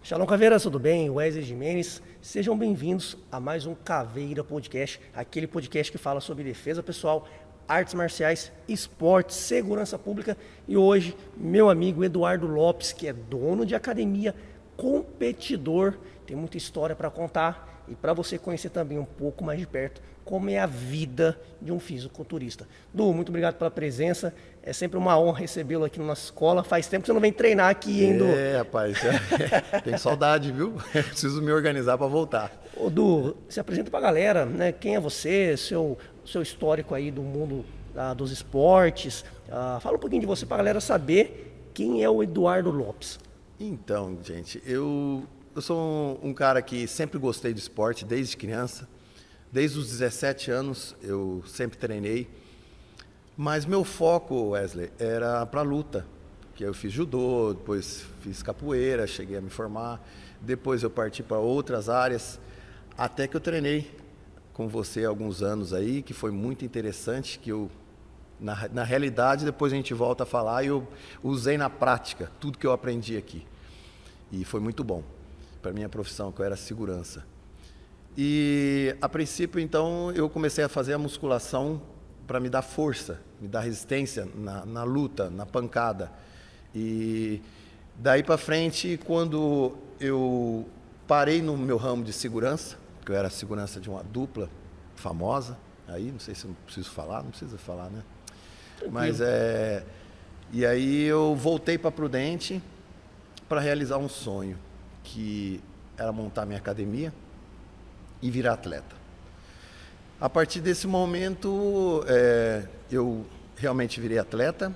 Shalom Caveiras, tudo bem? Wesley Jimenez. Sejam bem-vindos a mais um Caveira Podcast, aquele podcast que fala sobre defesa pessoal, artes marciais, esportes, segurança pública. E hoje, meu amigo Eduardo Lopes, que é dono de academia, competidor, tem muita história para contar e para você conhecer também um pouco mais de perto como é a vida de um fisiculturista. Du, muito obrigado pela presença. É sempre uma honra recebê-lo aqui na nossa escola. Faz tempo que você não vem treinar aqui, hein, Du? É, rapaz. É, tem saudade, viu? Preciso me organizar para voltar. Ô, Du, se apresenta para a galera, né? Quem é você, seu, seu histórico aí do mundo ah, dos esportes. Ah, fala um pouquinho de você para a galera saber quem é o Eduardo Lopes. Então, gente, eu, eu sou um, um cara que sempre gostei de esporte desde criança. Desde os 17 anos eu sempre treinei. Mas meu foco, Wesley, era para luta. Que eu fiz judô, depois fiz capoeira, cheguei a me formar. Depois eu parti para outras áreas, até que eu treinei com você há alguns anos aí, que foi muito interessante, que eu na, na realidade depois a gente volta a falar e eu usei na prática tudo que eu aprendi aqui. E foi muito bom para minha profissão, que eu era segurança. E a princípio, então, eu comecei a fazer a musculação para me dar força, me dar resistência na, na luta, na pancada. E daí para frente, quando eu parei no meu ramo de segurança, que eu era segurança de uma dupla famosa, aí não sei se eu preciso falar, não precisa falar, né? Mas é. E aí eu voltei para Prudente para realizar um sonho, que era montar minha academia e virar atleta. A partir desse momento, é, eu realmente virei atleta,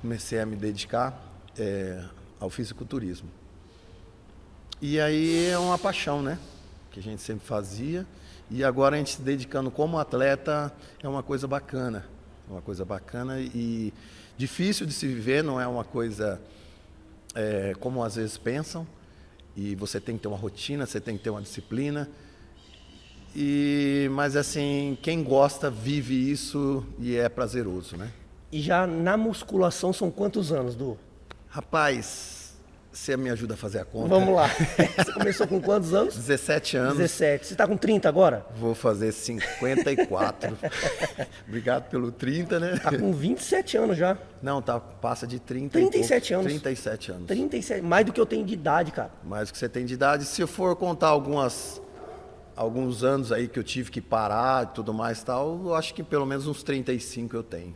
comecei a me dedicar é, ao fisiculturismo. E aí é uma paixão, né? Que a gente sempre fazia. E agora a gente se dedicando como atleta é uma coisa bacana. Uma coisa bacana e difícil de se viver, não é uma coisa é, como às vezes pensam. E você tem que ter uma rotina, você tem que ter uma disciplina. E, mas assim, quem gosta vive isso e é prazeroso, né? E já na musculação são quantos anos, Du? Rapaz, você me ajuda a fazer a conta? Vamos lá. Você começou com quantos anos? 17 anos. 17. Você está com 30 agora? Vou fazer 54. Obrigado pelo 30, né? Tá com 27 anos já. Não, tá, passa de 30 37 anos. 37 anos. 37, mais do que eu tenho de idade, cara. Mais do que você tem de idade. Se eu for contar algumas alguns anos aí que eu tive que parar e tudo mais tal, eu acho que pelo menos uns 35 eu tenho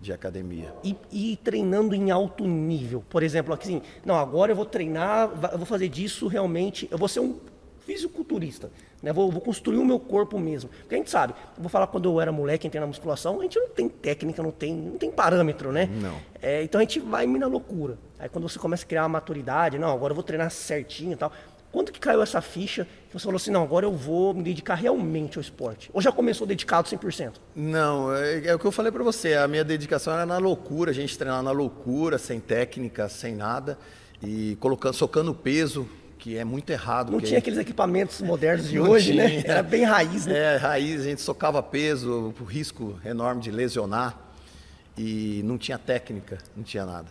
de academia. E, e, treinando em alto nível, por exemplo, assim, não, agora eu vou treinar, eu vou fazer disso realmente, eu vou ser um fisiculturista, né? Vou, vou construir o meu corpo mesmo. Porque a gente sabe, eu vou falar quando eu era moleque, entrei na musculação, a gente não tem técnica, não tem, não tem parâmetro, né? Não. É, então a gente vai na loucura. Aí quando você começa a criar uma maturidade, não, agora eu vou treinar certinho e tal. Quando que caiu essa ficha que você falou assim, não, agora eu vou me dedicar realmente ao esporte? Ou já começou dedicado 100%? Não, é, é o que eu falei para você, a minha dedicação era na loucura, a gente treinar na loucura, sem técnica, sem nada, e colocando, socando peso, que é muito errado. Não tinha aqueles equipamentos modernos de hoje, né? tinha. né? Era bem raiz, né? É, raiz, a gente socava peso, o risco enorme de lesionar, e não tinha técnica, não tinha nada.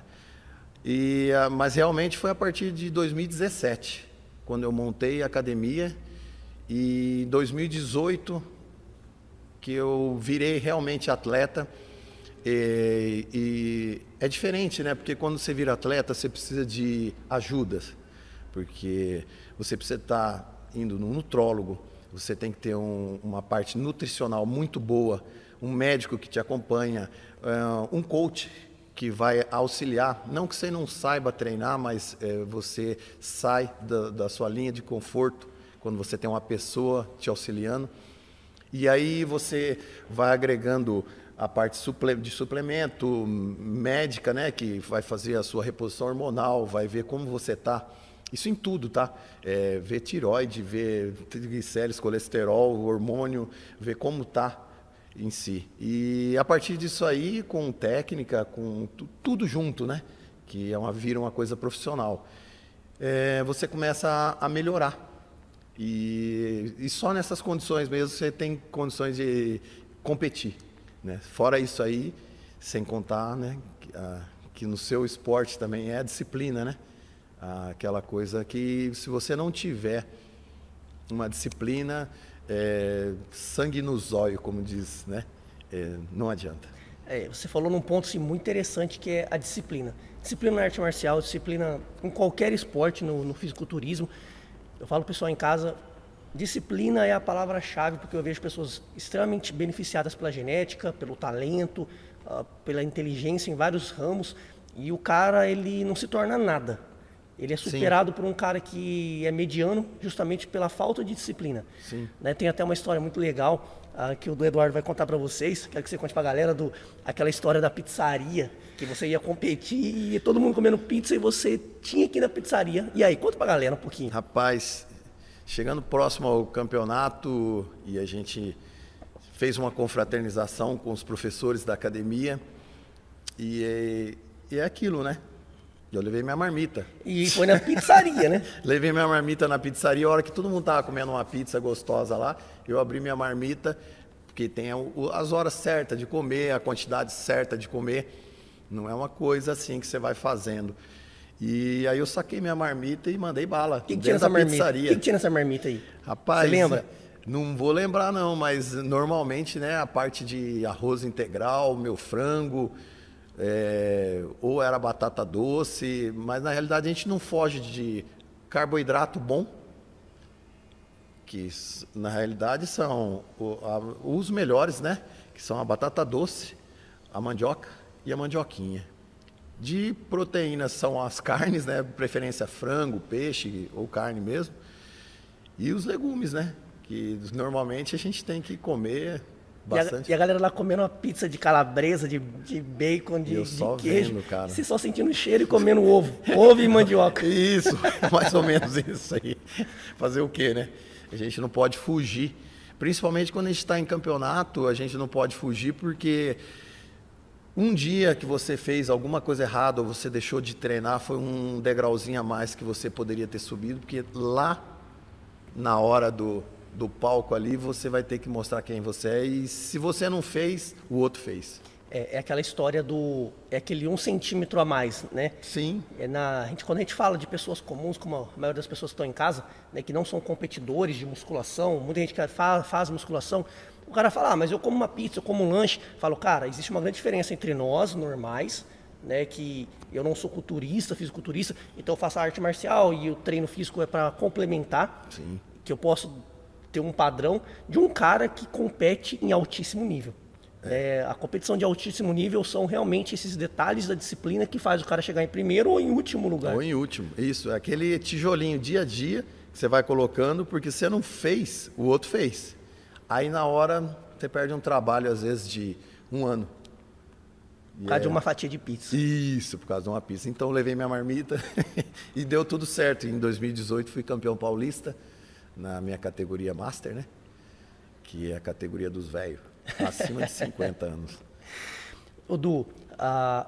E, ah, mas realmente foi a partir de 2017 quando eu montei a academia. E em 2018 que eu virei realmente atleta. E, e, é diferente, né? Porque quando você vira atleta você precisa de ajudas, porque você precisa estar indo no nutrólogo, você tem que ter um, uma parte nutricional muito boa, um médico que te acompanha, uh, um coach que vai auxiliar, não que você não saiba treinar, mas é, você sai da, da, sua linha de conforto quando você tem uma pessoa te auxiliando. E aí você vai agregando a parte de suplemento médica, né, que vai fazer a sua reposição hormonal, vai ver como você está. Isso em tudo, tá? É, ver tiroide, ver triglicéridos, colesterol, hormônio, ver como está em si. E a partir disso aí, com técnica, com tudo junto, né? Que é uma, vira uma coisa profissional. É, você começa a, a melhorar. E, e, só nessas condições mesmo você tem condições de competir. Né? Fora isso aí, sem contar né, que, a, que no seu esporte também é a disciplina, né? Aquela coisa que se você não tiver uma disciplina, é, sangue no zóio, como diz, né? É, não adianta. É, você falou num ponto assim, muito interessante que é a disciplina. Disciplina na arte marcial, disciplina em qualquer esporte, no, no fisiculturismo. Eu falo pessoal em casa, disciplina é a palavra-chave, porque eu vejo pessoas extremamente beneficiadas pela genética, pelo talento, uh, pela inteligência em vários ramos, e o cara ele não se torna nada. Ele é superado Sim. por um cara que é mediano justamente pela falta de disciplina. Né? Tem até uma história muito legal uh, que o do Eduardo vai contar para vocês. Quero que você conte para a galera do aquela história da pizzaria que você ia competir e todo mundo comendo pizza e você tinha que ir na pizzaria. E aí, conta para a galera um pouquinho. Rapaz, chegando próximo ao campeonato e a gente fez uma confraternização com os professores da academia e é, e é aquilo, né? Eu levei minha marmita. E foi na pizzaria, né? levei minha marmita na pizzaria. A hora que todo mundo tava comendo uma pizza gostosa lá, eu abri minha marmita, porque tem as horas certas de comer, a quantidade certa de comer. Não é uma coisa assim que você vai fazendo. E aí eu saquei minha marmita e mandei bala. O que, que tinha nessa marmita? O que, que tinha nessa marmita aí? Rapaz, você lembra? Não vou lembrar não, mas normalmente, né, a parte de arroz integral, meu frango, é, ou era batata doce, mas na realidade a gente não foge de carboidrato bom, que na realidade são os melhores, né? Que são a batata doce, a mandioca e a mandioquinha. De proteínas são as carnes, né? Preferência frango, peixe ou carne mesmo. E os legumes, né? Que normalmente a gente tem que comer Bastante. E a, e a, galera lá comendo uma pizza de calabresa, de, de bacon, de, de queijo. Vendo, cara. Você só sentindo cheiro e comendo ovo. Ovo e mandioca. Isso, mais ou menos isso aí. Fazer o quê, né? A gente não pode fugir. Principalmente quando a gente está em campeonato, a gente não pode fugir porque um dia que você fez alguma coisa errada ou você deixou de treinar foi um degrauzinho a mais que você poderia ter subido, porque lá na hora do, do palco ali, você vai ter que mostrar quem você é. E se você não fez, o outro fez. É, é aquela história do. É aquele um centímetro a mais, né? Sim. É na, a gente, quando a gente fala de pessoas comuns, como a maioria das pessoas que estão em casa, né, que não são competidores de musculação, muita gente que faz, faz musculação, o cara fala, ah, mas eu como uma pizza, eu como um lanche. Falo, cara, existe uma grande diferença entre nós, normais, né, que eu não sou culturista, fisiculturista, então eu faço arte marcial e o treino físico é para complementar. Sim. Que eu posso ter um padrão de um cara que compete em altíssimo nível. É, a competição de altíssimo nível são realmente esses detalhes da disciplina que faz o cara chegar em primeiro ou em último lugar. Ou em último, isso. É aquele tijolinho dia a dia que você vai colocando, porque você não fez, o outro fez. Aí na hora você perde um trabalho, às vezes, de um ano. Por causa é... de uma fatia de pizza. Isso, por causa de uma pizza. Então levei minha marmita e deu tudo certo. Em 2018 fui campeão paulista na minha categoria Master, né? Que é a categoria dos velhos, acima de 50 anos. Odu, a,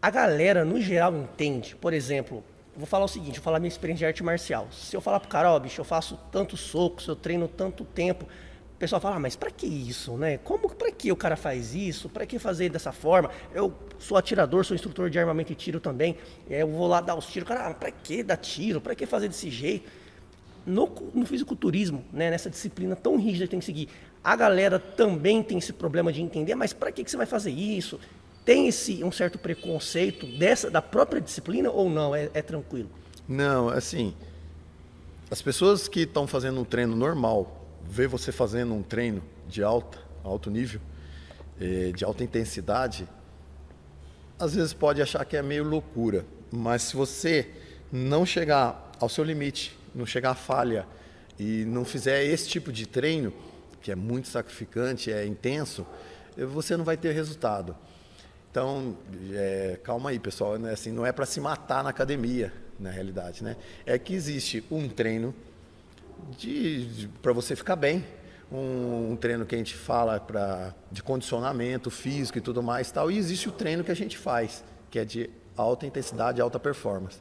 a galera no geral entende, por exemplo, vou falar o seguinte, vou falar minha experiência de arte marcial. Se eu falar pro cara, ó, oh, bicho, eu faço tantos socos, eu treino tanto tempo, o pessoal fala, ah, mas para que isso, né? Como, para que o cara faz isso? Para que fazer dessa forma? Eu sou atirador, sou instrutor de armamento e tiro também. Eu vou lá dar os tiros. Cara, ah, para que dar tiro? Para que fazer desse jeito? No, no fisiculturismo, né, nessa disciplina tão rígida que tem que seguir, a galera também tem esse problema de entender, mas para que, que você vai fazer isso? Tem esse um certo preconceito dessa da própria disciplina ou não? É, é tranquilo? Não, assim, as pessoas que estão fazendo um treino normal, vê você fazendo um treino de alta, alto nível, eh, de alta intensidade, às vezes pode achar que é meio loucura, mas se você não chegar ao seu limite não chegar à falha e não fizer esse tipo de treino, que é muito sacrificante, é intenso, você não vai ter resultado. Então, é, calma aí, pessoal, né? assim, não é para se matar na academia, na realidade, né? É que existe um treino de, de para você ficar bem, um, um, treino que a gente fala para de condicionamento físico e tudo mais, tal, e existe o treino que a gente faz, que é de alta intensidade, alta performance.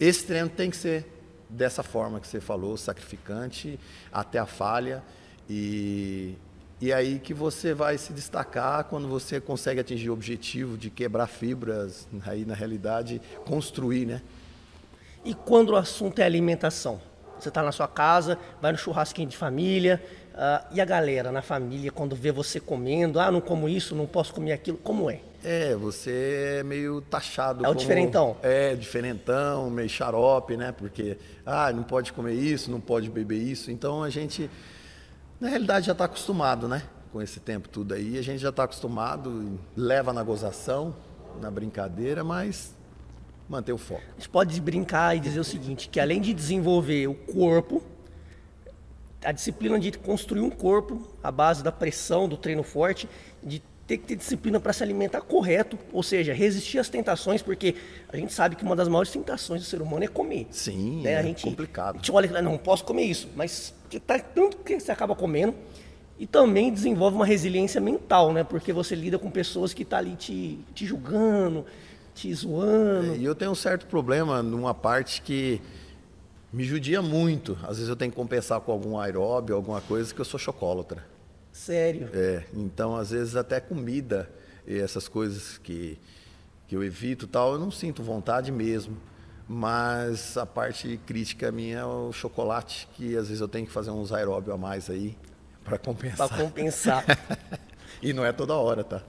Esse treino tem que ser dessa forma que você falou, sacrificante até a falha e e aí que você vai se destacar quando você consegue atingir o objetivo de quebrar fibras, aí na realidade construir, né? E quando o assunto é alimentação? Você está na sua casa, vai no churrasquinho de família, uh, e a galera na família, quando vê você comendo, ah, não como isso, não posso comer aquilo, como é? É, você é meio taxado. É o diferentão. É, diferentão, meio xarope, né? Porque, ah, não pode comer isso, não pode beber isso. Então a gente, na realidade, já está acostumado, né? Com esse tempo tudo aí. A gente já está acostumado, leva na gozação, na brincadeira, mas manter o foco. A gente pode brincar e dizer o seguinte, que além de desenvolver o corpo, a disciplina de construir um corpo à base da pressão, do treino forte, de ter que ter disciplina para se alimentar correto, ou seja, resistir às tentações, porque a gente sabe que uma das maiores tentações do ser humano é comer. Sim, né? é a gente, complicado. A gente olha e não posso comer isso, mas tá tanto que você acaba comendo e também desenvolve uma resiliência mental, né? Porque você lida com pessoas que estão tá ali te, te julgando, te zoando. É, e eu tenho um certo problema numa parte que me judia muito. Às vezes eu tenho que compensar com algum aeróbio, alguma coisa, que eu sou chocólatra. Sério? É, então às vezes até comida e essas coisas que, que eu evito tal, eu não sinto vontade mesmo. Mas a parte crítica minha é o chocolate, que às vezes eu tenho que fazer uns aeróbio a mais aí para compensar. Para compensar. e não é toda hora, tá?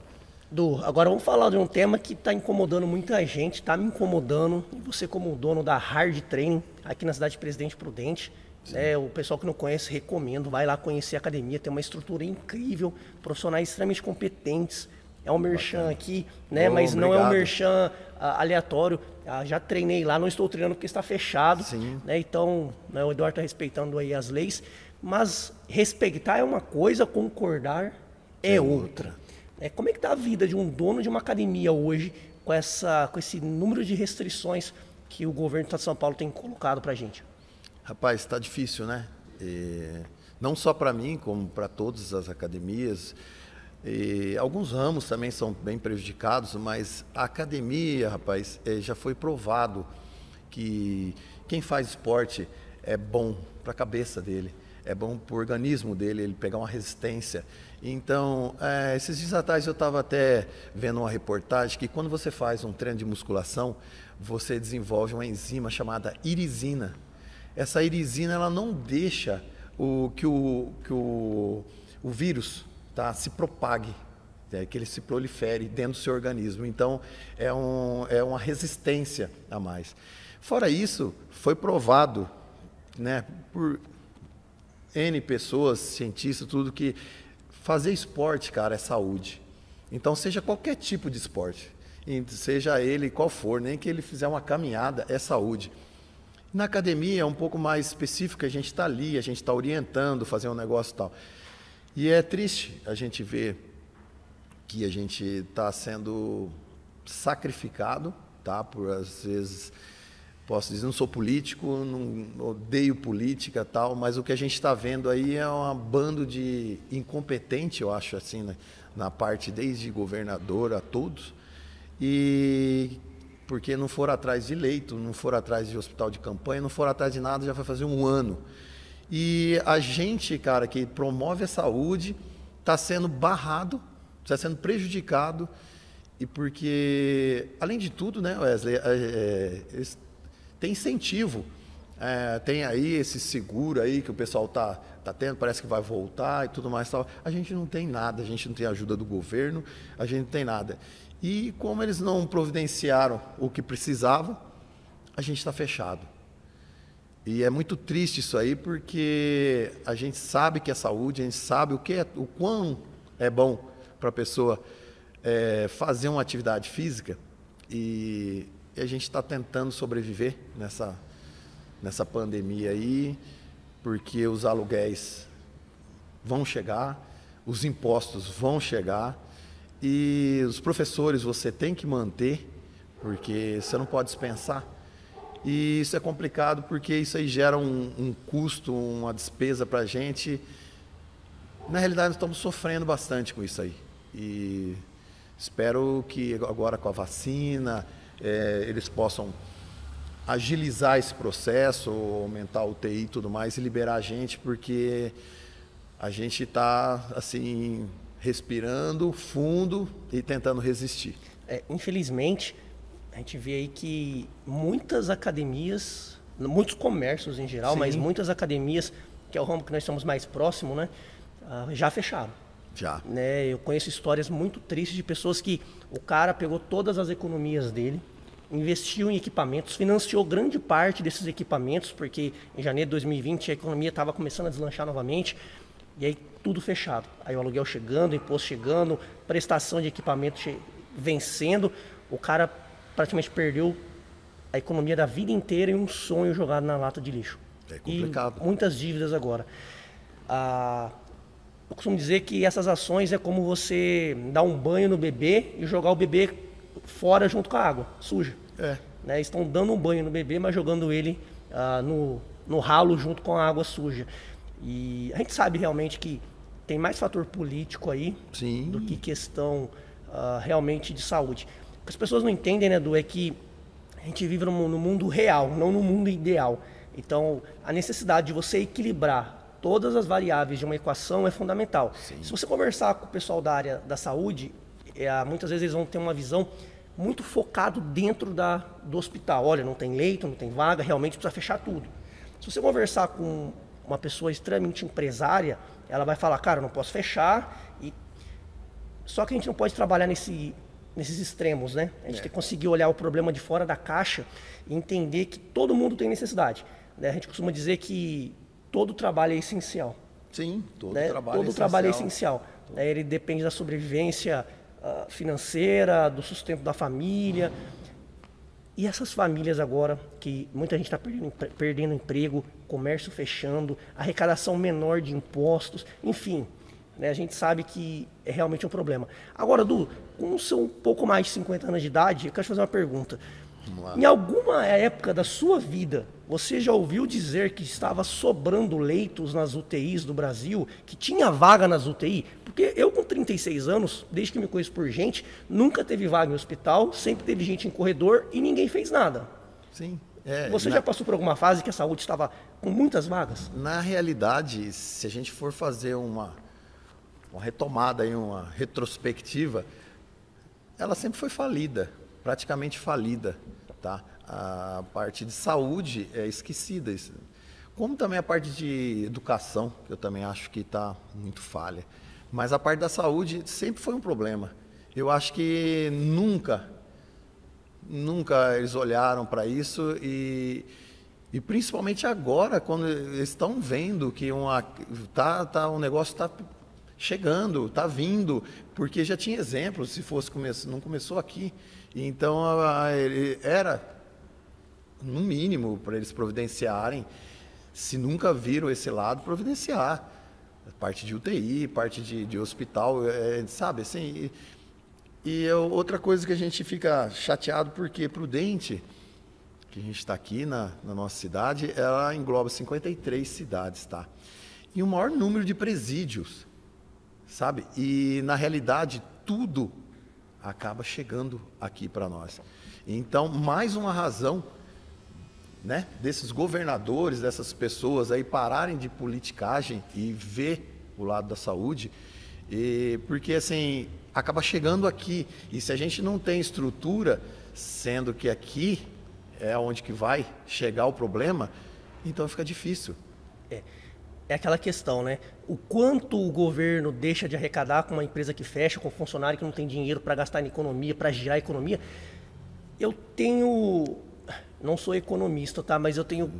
Du, agora vamos falar de um tema que está incomodando muita gente, está me incomodando. E você como dono da Hard Training aqui na cidade de Presidente Prudente, é, o pessoal que não conhece, recomendo. Vai lá conhecer a academia, tem uma estrutura incrível, profissionais extremamente competentes. É um merchan aqui, né? Oh, mas não é um merchan uh, aleatório. Uh, já treinei lá, não estou treinando porque está fechado. Sim. Né? Então, né, o Eduardo está respeitando aí as leis. Mas respeitar é uma coisa, concordar é, é outra. É, como é que está a vida de um dono de uma academia hoje com, essa, com esse número de restrições que o governo de São Paulo tem colocado para a gente? Rapaz, está difícil, né? E não só para mim, como para todas as academias. E alguns ramos também são bem prejudicados, mas a academia, rapaz, é, já foi provado que quem faz esporte é bom para a cabeça dele, é bom para o organismo dele, ele pegar uma resistência. Então, é, esses dias atrás eu estava até vendo uma reportagem que quando você faz um treino de musculação, você desenvolve uma enzima chamada irisina essa irisina ela não deixa o, que, o, que o, o vírus tá, se propague, é, que ele se prolifere dentro do seu organismo. Então, é, um, é uma resistência a mais. Fora isso, foi provado né, por N pessoas, cientistas, tudo, que fazer esporte, cara, é saúde. Então, seja qualquer tipo de esporte, seja ele qual for, nem que ele fizer uma caminhada, é saúde. Na academia é um pouco mais específico, a gente está ali, a gente está orientando, fazer um negócio e tal. E é triste a gente ver que a gente está sendo sacrificado, tá? Por às vezes posso dizer, não sou político, não odeio política tal, mas o que a gente está vendo aí é um bando de incompetente, eu acho assim, né? na parte desde governador a todos, e porque não foram atrás de leito, não foram atrás de hospital de campanha, não foram atrás de nada, já vai fazer um ano. E a gente, cara, que promove a saúde, está sendo barrado, está sendo prejudicado, e porque, além de tudo, né, Wesley, é, é, tem incentivo. É, tem aí esse seguro aí que o pessoal tá, tá tendo, parece que vai voltar e tudo mais. Tal. A gente não tem nada, a gente não tem ajuda do governo, a gente não tem nada. E como eles não providenciaram o que precisavam, a gente está fechado. E é muito triste isso aí, porque a gente sabe que é saúde, a gente sabe o que é, o quão é bom para a pessoa é, fazer uma atividade física e, e a gente está tentando sobreviver nessa, nessa pandemia aí, porque os aluguéis vão chegar, os impostos vão chegar e os professores você tem que manter, porque você não pode dispensar. E isso é complicado porque isso aí gera um, um custo, uma despesa para a gente. Na realidade, nós estamos sofrendo bastante com isso aí. E espero que agora com a vacina é, eles possam agilizar esse processo, aumentar o TI e tudo mais e liberar a gente, porque a gente está assim respirando fundo e tentando resistir. É, infelizmente, a gente vê aí que muitas academias, muitos comércios em geral, Sim. mas muitas academias, que é o ramo que nós estamos mais próximo, né, uh, já fecharam. Já. Né, eu conheço histórias muito tristes de pessoas que o cara pegou todas as economias dele, investiu em equipamentos, financiou grande parte desses equipamentos, porque em janeiro de 2020 a economia estava começando a deslanchar novamente, e aí tudo fechado. Aí o aluguel chegando, o imposto chegando, prestação de equipamento vencendo, o cara praticamente perdeu a economia da vida inteira e um sonho jogado na lata de lixo. É complicado. E muitas dívidas agora. Ah, eu costumo dizer que essas ações é como você dar um banho no bebê e jogar o bebê fora junto com a água suja. É. Né? Estão dando um banho no bebê, mas jogando ele ah, no, no ralo junto com a água suja. E a gente sabe realmente que tem mais fator político aí Sim. do que questão uh, realmente de saúde. O que as pessoas não entendem, né, Du, é que a gente vive no, no mundo real, não no mundo ideal. Então, a necessidade de você equilibrar todas as variáveis de uma equação é fundamental. Sim. Se você conversar com o pessoal da área da saúde, é, muitas vezes eles vão ter uma visão muito focado dentro da, do hospital. Olha, não tem leito, não tem vaga, realmente precisa fechar tudo. Se você conversar com uma pessoa extremamente empresária, ela vai falar, cara, não posso fechar. E... Só que a gente não pode trabalhar nesse, nesses extremos, né? A gente é. tem que conseguir olhar o problema de fora da caixa e entender que todo mundo tem necessidade. Né? A gente costuma dizer que todo trabalho é essencial. Sim, todo né? trabalho todo é essencial. Trabalho é essencial. Né? Ele depende da sobrevivência uh, financeira, do sustento da família. E essas famílias agora, que muita gente está perdendo, perdendo emprego, comércio fechando, arrecadação menor de impostos, enfim, né, a gente sabe que é realmente um problema. Agora, Du, com o seu um pouco mais de 50 anos de idade, eu quero te fazer uma pergunta. Em alguma época da sua vida, você já ouviu dizer que estava sobrando leitos nas UTIs do Brasil, que tinha vaga nas UTI? Porque eu, com 36 anos, desde que me conheço por gente, nunca teve vaga em hospital, sempre teve gente em corredor e ninguém fez nada. Sim. É, você na... já passou por alguma fase que a saúde estava com muitas vagas? Na realidade, se a gente for fazer uma, uma retomada, uma retrospectiva, ela sempre foi falida praticamente falida. Tá? A parte de saúde é esquecida. Como também a parte de educação, que eu também acho que está muito falha. Mas a parte da saúde sempre foi um problema. Eu acho que nunca, nunca eles olharam para isso e, e principalmente agora, quando eles estão vendo que uma, tá, tá, um negócio está chegando, está vindo, porque já tinha exemplos, se fosse não começou aqui. Então, ele era, no mínimo, para eles providenciarem, se nunca viram esse lado, providenciar. Parte de UTI, parte de, de hospital, é, sabe, assim. E, e outra coisa que a gente fica chateado, porque Prudente, que a gente está aqui na, na nossa cidade, ela engloba 53 cidades, tá? E o maior número de presídios, sabe? E, na realidade, tudo acaba chegando aqui para nós. Então, mais uma razão né, desses governadores, dessas pessoas aí pararem de politicagem e ver o lado da saúde, e, porque assim, acaba chegando aqui. E se a gente não tem estrutura, sendo que aqui é onde que vai chegar o problema, então fica difícil. É é aquela questão, né? O quanto o governo deixa de arrecadar com uma empresa que fecha, com um funcionário que não tem dinheiro para gastar em economia, para girar a economia. Eu tenho, não sou economista, tá? Mas eu tenho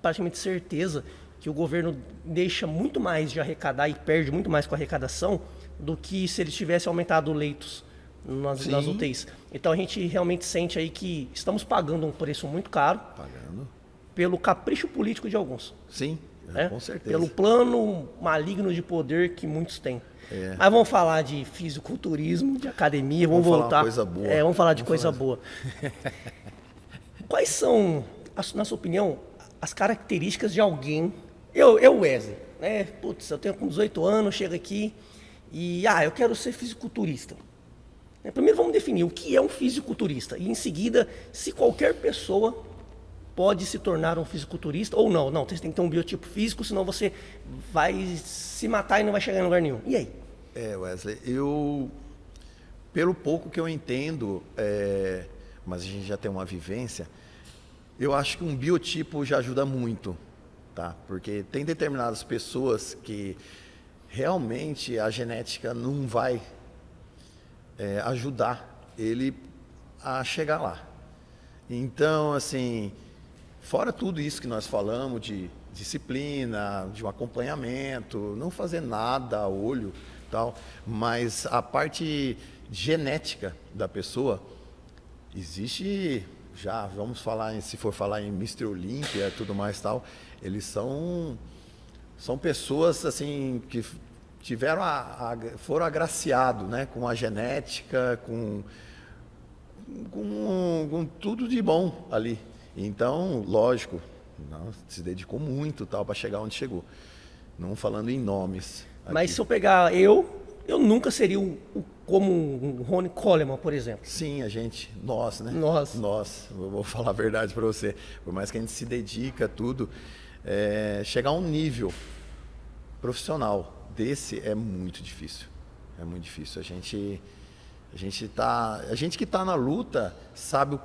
praticamente certeza que o governo deixa muito mais de arrecadar e perde muito mais com a arrecadação do que se ele tivesse aumentado leitos nas, nas UTIs. Então a gente realmente sente aí que estamos pagando um preço muito caro. Pagando. Pelo capricho político de alguns. Sim. Né? Com certeza. Pelo plano maligno de poder que muitos têm. É. Mas vamos falar de fisiculturismo, de academia, vamos, vamos voltar. Falar coisa boa. É, vamos falar de vamos coisa falar boa. Quais são, na sua opinião, as características de alguém? Eu, eu Wesley, né? Putz, eu tenho com 18 anos, chego aqui e ah, eu quero ser fisiculturista. Né, primeiro vamos definir o que é um fisiculturista e em seguida, se qualquer pessoa pode se tornar um fisiculturista ou não. Não, você tem que ter um biotipo físico, senão você vai se matar e não vai chegar em lugar nenhum. E aí? É, Wesley, eu, pelo pouco que eu entendo, é, mas a gente já tem uma vivência, eu acho que um biotipo já ajuda muito, tá? Porque tem determinadas pessoas que realmente a genética não vai é, ajudar ele a chegar lá. Então, assim, fora tudo isso que nós falamos de disciplina, de um acompanhamento, não fazer nada a olho, tal, mas a parte genética da pessoa existe já, vamos falar, se for falar em Mr. Olympia e tudo mais tal, eles são são pessoas assim que tiveram a, a, foram agraciados, né, com a genética, com, com, com tudo de bom ali. Então, lógico, não, se dedicou muito tal para chegar onde chegou. Não falando em nomes. Aqui. Mas se eu pegar eu, eu nunca seria o, o como um Ronnie Coleman, por exemplo. Sim, a gente, nós, né? Nós. Nós, eu vou falar a verdade para você. Por mais que a gente se dedica tudo, é, chegar a um nível profissional desse é muito difícil. É muito difícil. A gente, a gente tá, a gente que está na luta sabe o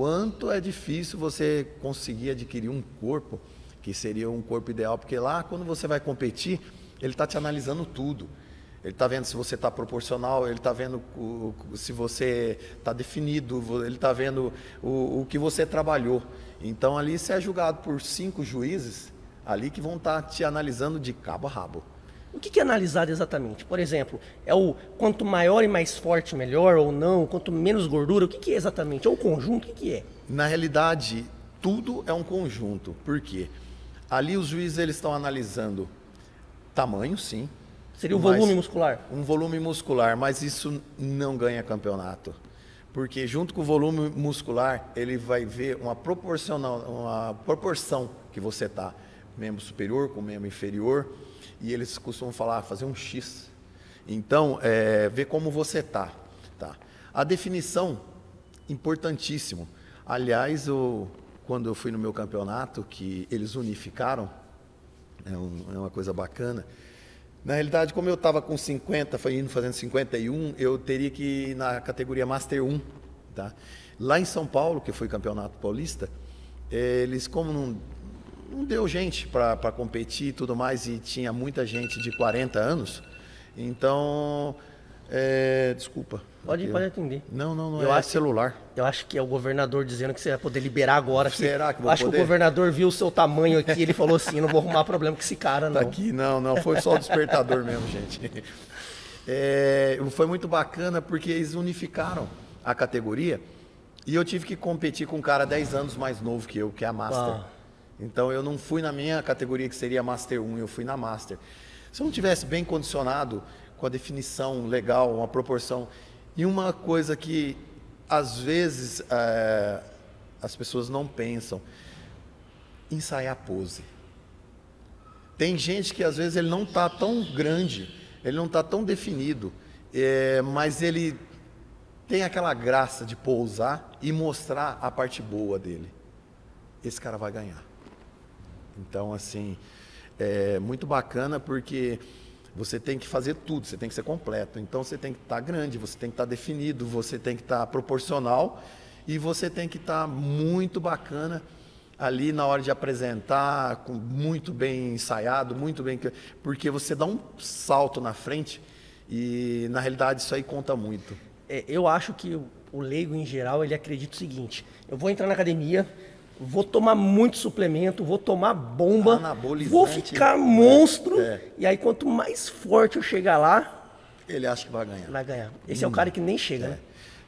quanto é difícil você conseguir adquirir um corpo que seria um corpo ideal, porque lá quando você vai competir, ele está te analisando tudo. Ele está vendo se você está proporcional, ele está vendo se você está definido, ele está vendo o, o, que você trabalhou. Então ali você é julgado por cinco juízes ali que vão estar tá te analisando de cabo a rabo. O que é analisado exatamente? Por exemplo, é o quanto maior e mais forte melhor ou não, quanto menos gordura, o que é exatamente? É um conjunto? O que é? Na realidade, tudo é um conjunto. Por quê? Ali os juízes eles estão analisando tamanho, sim. Seria o volume muscular? Um volume muscular, mas isso não ganha campeonato. Porque junto com o volume muscular, ele vai ver uma, proporcional, uma proporção que você está. Membro superior com membro inferior e eles costumam falar, fazer um X. Então, é, ver como você está. Tá? A definição, importantíssimo. Aliás, o, quando eu fui no meu campeonato, que eles unificaram, é, um, é uma coisa bacana. Na realidade, como eu estava com 50, foi indo fazendo 51, eu teria que ir na categoria Master 1. Tá? Lá em São Paulo, que foi campeonato paulista, eles, como não não deu gente para competir e tudo mais, e tinha muita gente de 40 anos. Então, é, desculpa. Pode, pode atender. Não, não, não eu é acho, celular. Eu acho que é o governador dizendo que você vai poder liberar agora. Será que vou Acho poder? que o governador viu o seu tamanho aqui ele falou assim, não vou arrumar problema com esse cara, tá não. Tá aqui, não, não, foi só o despertador mesmo, gente. É, foi muito bacana porque eles unificaram a categoria e eu tive que competir com um cara 10 anos mais novo que eu, que é a Master. Uau. Então eu não fui na minha categoria que seria Master 1, eu fui na Master. Se eu não tivesse bem condicionado com a definição legal, uma proporção e uma coisa que às vezes é, as pessoas não pensam, ensaiar pose. Tem gente que às vezes ele não está tão grande, ele não está tão definido, é, mas ele tem aquela graça de pousar e mostrar a parte boa dele. Esse cara vai ganhar. Então, assim, é muito bacana porque você tem que fazer tudo, você tem que ser completo. Então, você tem que estar tá grande, você tem que estar tá definido, você tem que estar tá proporcional e você tem que estar tá muito bacana ali na hora de apresentar, com, muito bem ensaiado, muito bem. Porque você dá um salto na frente e, na realidade, isso aí conta muito. É, eu acho que o leigo, em geral, ele acredita o seguinte: eu vou entrar na academia vou tomar muito suplemento, vou tomar bomba, vou ficar monstro. É. E aí, quanto mais forte eu chegar lá. Ele acha que vai ganhar. Vai ganhar. Esse hum. é o hum. cara que nem chega, é. né?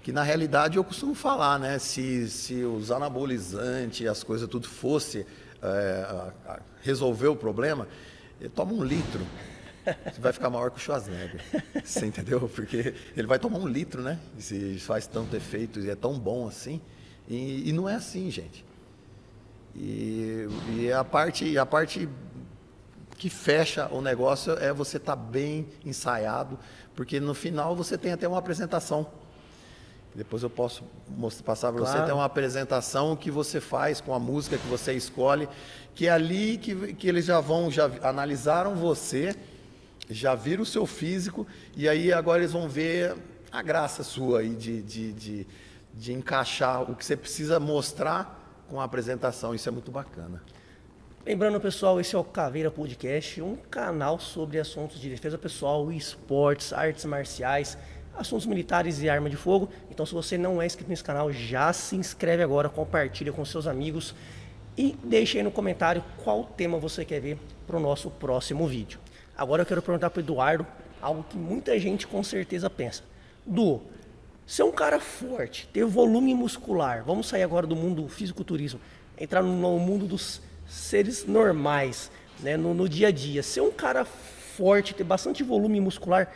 Que na realidade eu costumo falar, né? Se, se os anabolizantes, as coisas tudo fosse é, resolver o problema, toma um litro. Você vai ficar maior que o Schwarzenegger. Você entendeu? Porque ele vai tomar um litro, né? Se faz tanto efeito e é tão bom assim. E, e não é assim, gente. E, e a, parte, a parte que fecha o negócio é você estar tá bem ensaiado, porque no final você tem até uma apresentação. Depois eu posso mostrar, passar para claro. você. Tem uma apresentação que você faz com a música que você escolhe, que é ali que, que eles já vão, já analisaram você, já viram o seu físico, e aí agora eles vão ver a graça sua aí de, de, de de encaixar o que você precisa mostrar com a apresentação. Isso é muito bacana. Lembrando, pessoal, esse é o Caveira Podcast, um canal sobre assuntos de defesa pessoal, esportes, artes marciais, assuntos militares e arma de fogo. Então, se você não é inscrito nesse canal, já se inscreve agora, compartilha com seus amigos e deixe aí no comentário qual tema você quer ver para o nosso próximo vídeo. Agora eu quero perguntar para o Eduardo algo que muita gente com certeza pensa. Du, ser um cara forte, ter volume muscular, vamos sair agora do mundo fisiculturismo, entrar no mundo dos seres normais, né, no, no dia a dia. Ser um cara forte, ter bastante volume muscular,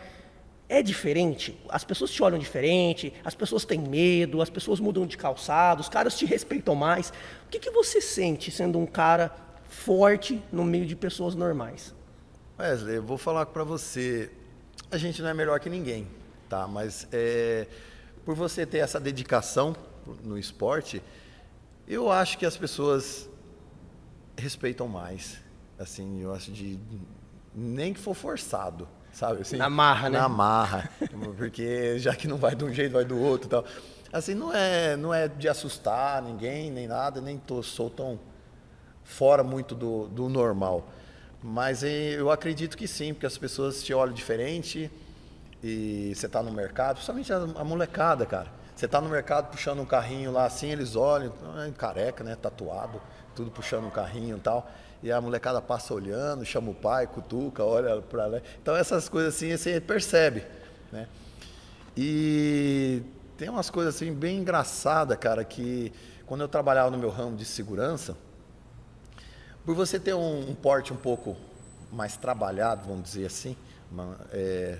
é diferente. As pessoas te olham diferente, as pessoas têm medo, as pessoas mudam de calçado, os caras te respeitam mais. O que, que você sente sendo um cara forte no meio de pessoas normais? Wesley, eu vou falar para você, a gente não é melhor que ninguém, tá? Mas é, por você ter essa dedicação no esporte, eu acho que as pessoas respeitam mais. Assim, eu acho de nem que for forçado sabe? Assim, na marra, né? Na marra, porque já que não vai de um jeito, vai do outro, tal. Assim, não é, não é de assustar ninguém nem nada, nem tô, sou tão fora muito do, do normal. Mas eu acredito que sim, porque as pessoas te olham diferente e você está no mercado, principalmente a, a molecada, cara. Você está no mercado puxando um carrinho lá assim, eles olham, careca, né? Tatuado, tudo puxando um carrinho e tal e a molecada passa olhando, chama o pai, cutuca, olha para lá. Então essas coisas assim você percebe, né? E tem umas coisas assim bem engraçadas, cara, que quando eu trabalhava no meu ramo de segurança, por você ter um, um porte um pouco mais trabalhado, vamos dizer assim, uma, é,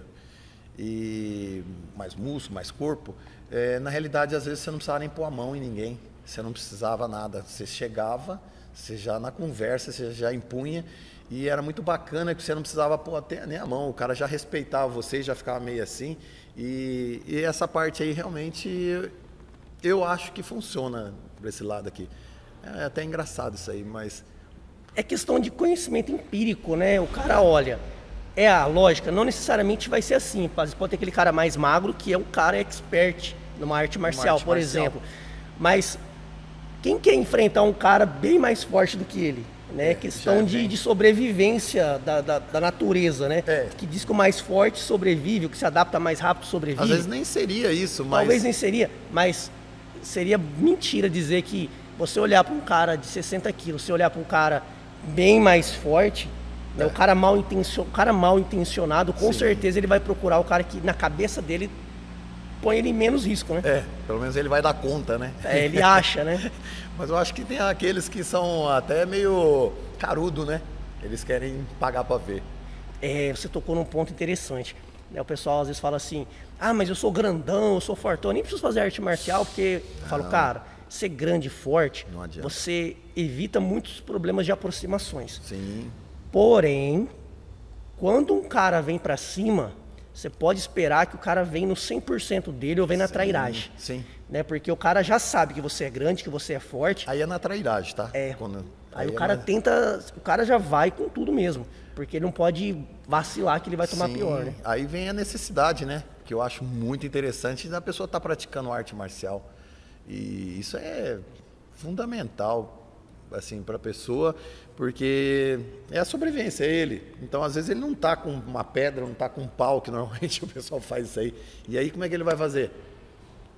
e mais músculo, mais corpo, é, na realidade às vezes você não precisava nem pôr a mão em ninguém, você não precisava nada, você chegava você já na conversa, você já impunha. E era muito bacana que você não precisava pôr até nem a mão, o cara já respeitava você, já ficava meio assim. E, e essa parte aí realmente eu, eu acho que funciona por esse lado aqui. É até engraçado isso aí, mas. É questão de conhecimento empírico, né? O cara olha, é a lógica, não necessariamente vai ser assim. Pode ter aquele cara mais magro que é um cara expert numa arte marcial, arte por marcial. exemplo. Mas quem quer enfrentar um cara bem mais forte do que ele? Né? É, questão de, de, sobrevivência da, da, da natureza, né? É. Que diz que o mais forte sobrevive, o que se adapta mais rápido sobrevive. Às vezes nem seria isso, mas. Talvez nem seria, mas seria mentira dizer que você olhar para um cara de 60 quilos, você olhar para um cara bem mais forte, né? é. o, cara mal intencio... o cara mal intencionado, com Sim. certeza ele vai procurar o cara que na cabeça dele põe ele em menos risco, né? É, pelo menos ele vai dar conta, né? É, ele acha, né? Mas eu acho que tem aqueles que são até meio carudo, né? Eles querem pagar para ver. É, você tocou num ponto interessante. Né? O pessoal às vezes fala assim: ah, mas eu sou grandão, eu sou fortão, eu nem preciso fazer arte marcial, porque eu falo, cara, ser grande e forte, você evita muitos problemas de aproximações. Sim. Porém, quando um cara vem para cima, você pode esperar que o cara vem no 100% dele ou vem na sim, trairagem. Sim. Né? Porque o cara já sabe que você é grande, que você é forte. Aí é na trairagem, tá? É. Quando... Aí, Aí, o é cara é tenta. O cara já vai com tudo mesmo. Porque ele não pode vacilar que ele vai tomar sim. pior, né? Aí vem a necessidade, né? Que eu acho muito interessante da pessoa estar tá praticando arte marcial. E isso é fundamental assim para a pessoa, porque é a sobrevivência, é ele. Então, às vezes ele não está com uma pedra, não está com um pau, que normalmente o pessoal faz isso aí. E aí como é que ele vai fazer?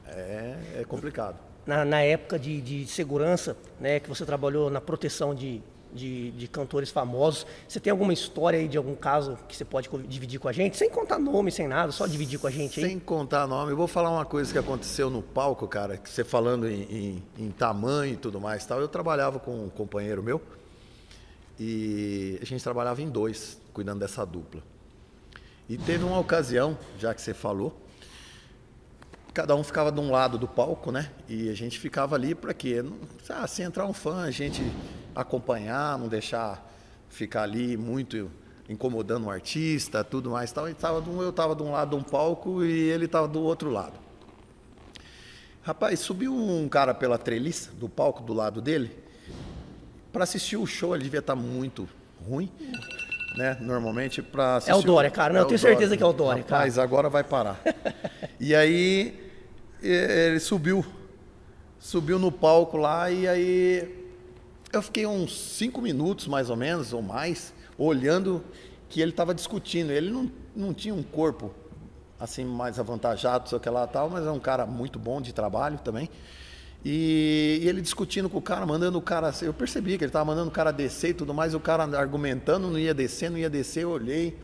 É, é complicado. Na, na época de, de segurança, né, que você trabalhou na proteção de, de, de, cantores famosos. Você tem alguma história aí de algum caso que você pode dividir com a gente? Sem contar nome, sem nada, só dividir com a gente aí. Sem contar nome. Eu vou falar uma coisa que aconteceu no palco, cara, que você falando em, em, em tamanho e tudo mais tal. Eu trabalhava com um companheiro meu e a gente trabalhava em dois, cuidando dessa dupla. E teve uma ocasião, já que você falou, cada um ficava de um lado do palco, né? E a gente ficava ali para quê? Ah, se entrar um fã, a gente acompanhar, não deixar ficar ali muito incomodando o artista, tudo mais tal. Tava eu estava de um lado de um palco e ele estava do outro lado. Rapaz, subiu um cara pela treliça do palco do lado dele para assistir o show. Ele devia estar tá muito ruim, né? Normalmente para assistir. É o Dória, cara. Não, é eu tenho certeza que é o Dória, Rapaz, cara. agora vai parar. e aí ele subiu Subiu no palco lá e aí eu fiquei uns cinco minutos, mais ou menos, ou mais, olhando que ele estava discutindo. Ele não, não tinha um corpo assim mais avantajado, sei que lá tal, mas é um cara muito bom de trabalho também. E, e, ele discutindo com o cara, mandando o cara. Eu percebi que ele estava mandando o cara descer e tudo mais, o cara argumentando, não ia descer, não ia descer, eu olhei.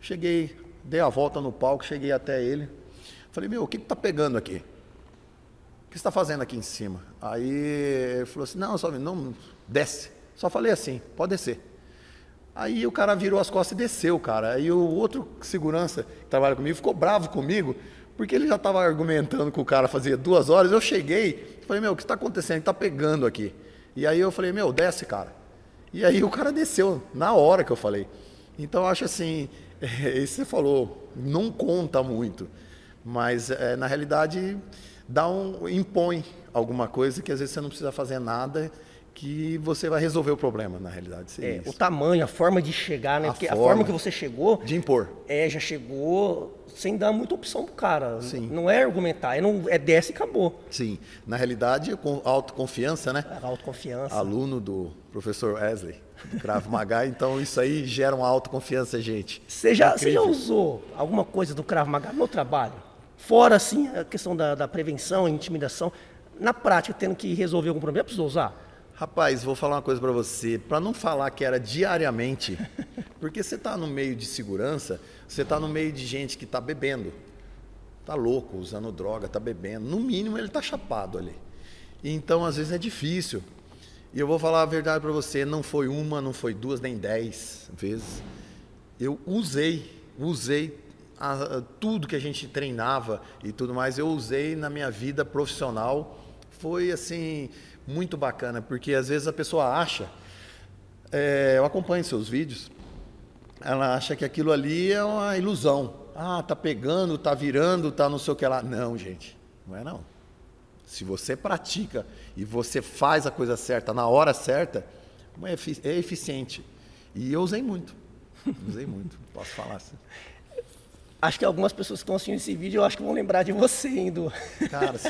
Cheguei, dei a volta no palco, cheguei até ele. Falei, meu, o que, que tá pegando aqui? O que está fazendo aqui em cima? Aí ele falou assim, não, só não, desce. Só falei assim, pode descer. Aí o cara virou as costas e desceu, cara. Aí o outro segurança que trabalha comigo ficou bravo comigo, porque ele já estava argumentando com o cara fazia duas horas. Eu cheguei, falei, meu, o que está acontecendo? Está pegando aqui. E aí eu falei, meu, desce, cara. E aí o cara desceu, na hora que eu falei. Então eu acho assim, é, isso você falou, não conta muito. Mas é, na realidade dá um, impõe alguma coisa que às vezes você não precisa fazer nada que você vai resolver o problema, na realidade. É, o tamanho, a forma de chegar, né? A Porque forma a forma que você chegou. De impor. É, já chegou sem dar muita opção pro cara. Sim. Não é argumentar, é, não, é desce e acabou. Sim. Na realidade, com autoconfiança, né? É, autoconfiança. Aluno do professor Wesley, do Krav Maga, então isso aí gera uma autoconfiança, gente. Você já, você já usou alguma coisa do Krav Maga no trabalho? Fora, assim, a questão da, da prevenção, intimidação. Na prática, tendo que resolver algum problema, precisou usar? Rapaz, vou falar uma coisa para você, para não falar que era diariamente, porque você está no meio de segurança, você está no meio de gente que está bebendo, está louco, usando droga, está bebendo, no mínimo ele está chapado ali. Então, às vezes é difícil. E eu vou falar a verdade para você, não foi uma, não foi duas, nem dez vezes. Eu usei, usei a, a, tudo que a gente treinava e tudo mais, eu usei na minha vida profissional. Foi assim, muito bacana, porque às vezes a pessoa acha, é, eu acompanho seus vídeos, ela acha que aquilo ali é uma ilusão. Ah, tá pegando, tá virando, tá não sei o que lá. Não, gente, não é não. Se você pratica e você faz a coisa certa na hora certa, é, é eficiente. E eu usei muito. Usei muito, posso falar assim acho que algumas pessoas que estão assistindo esse vídeo, eu acho que vão lembrar de você, indo. Cara, se,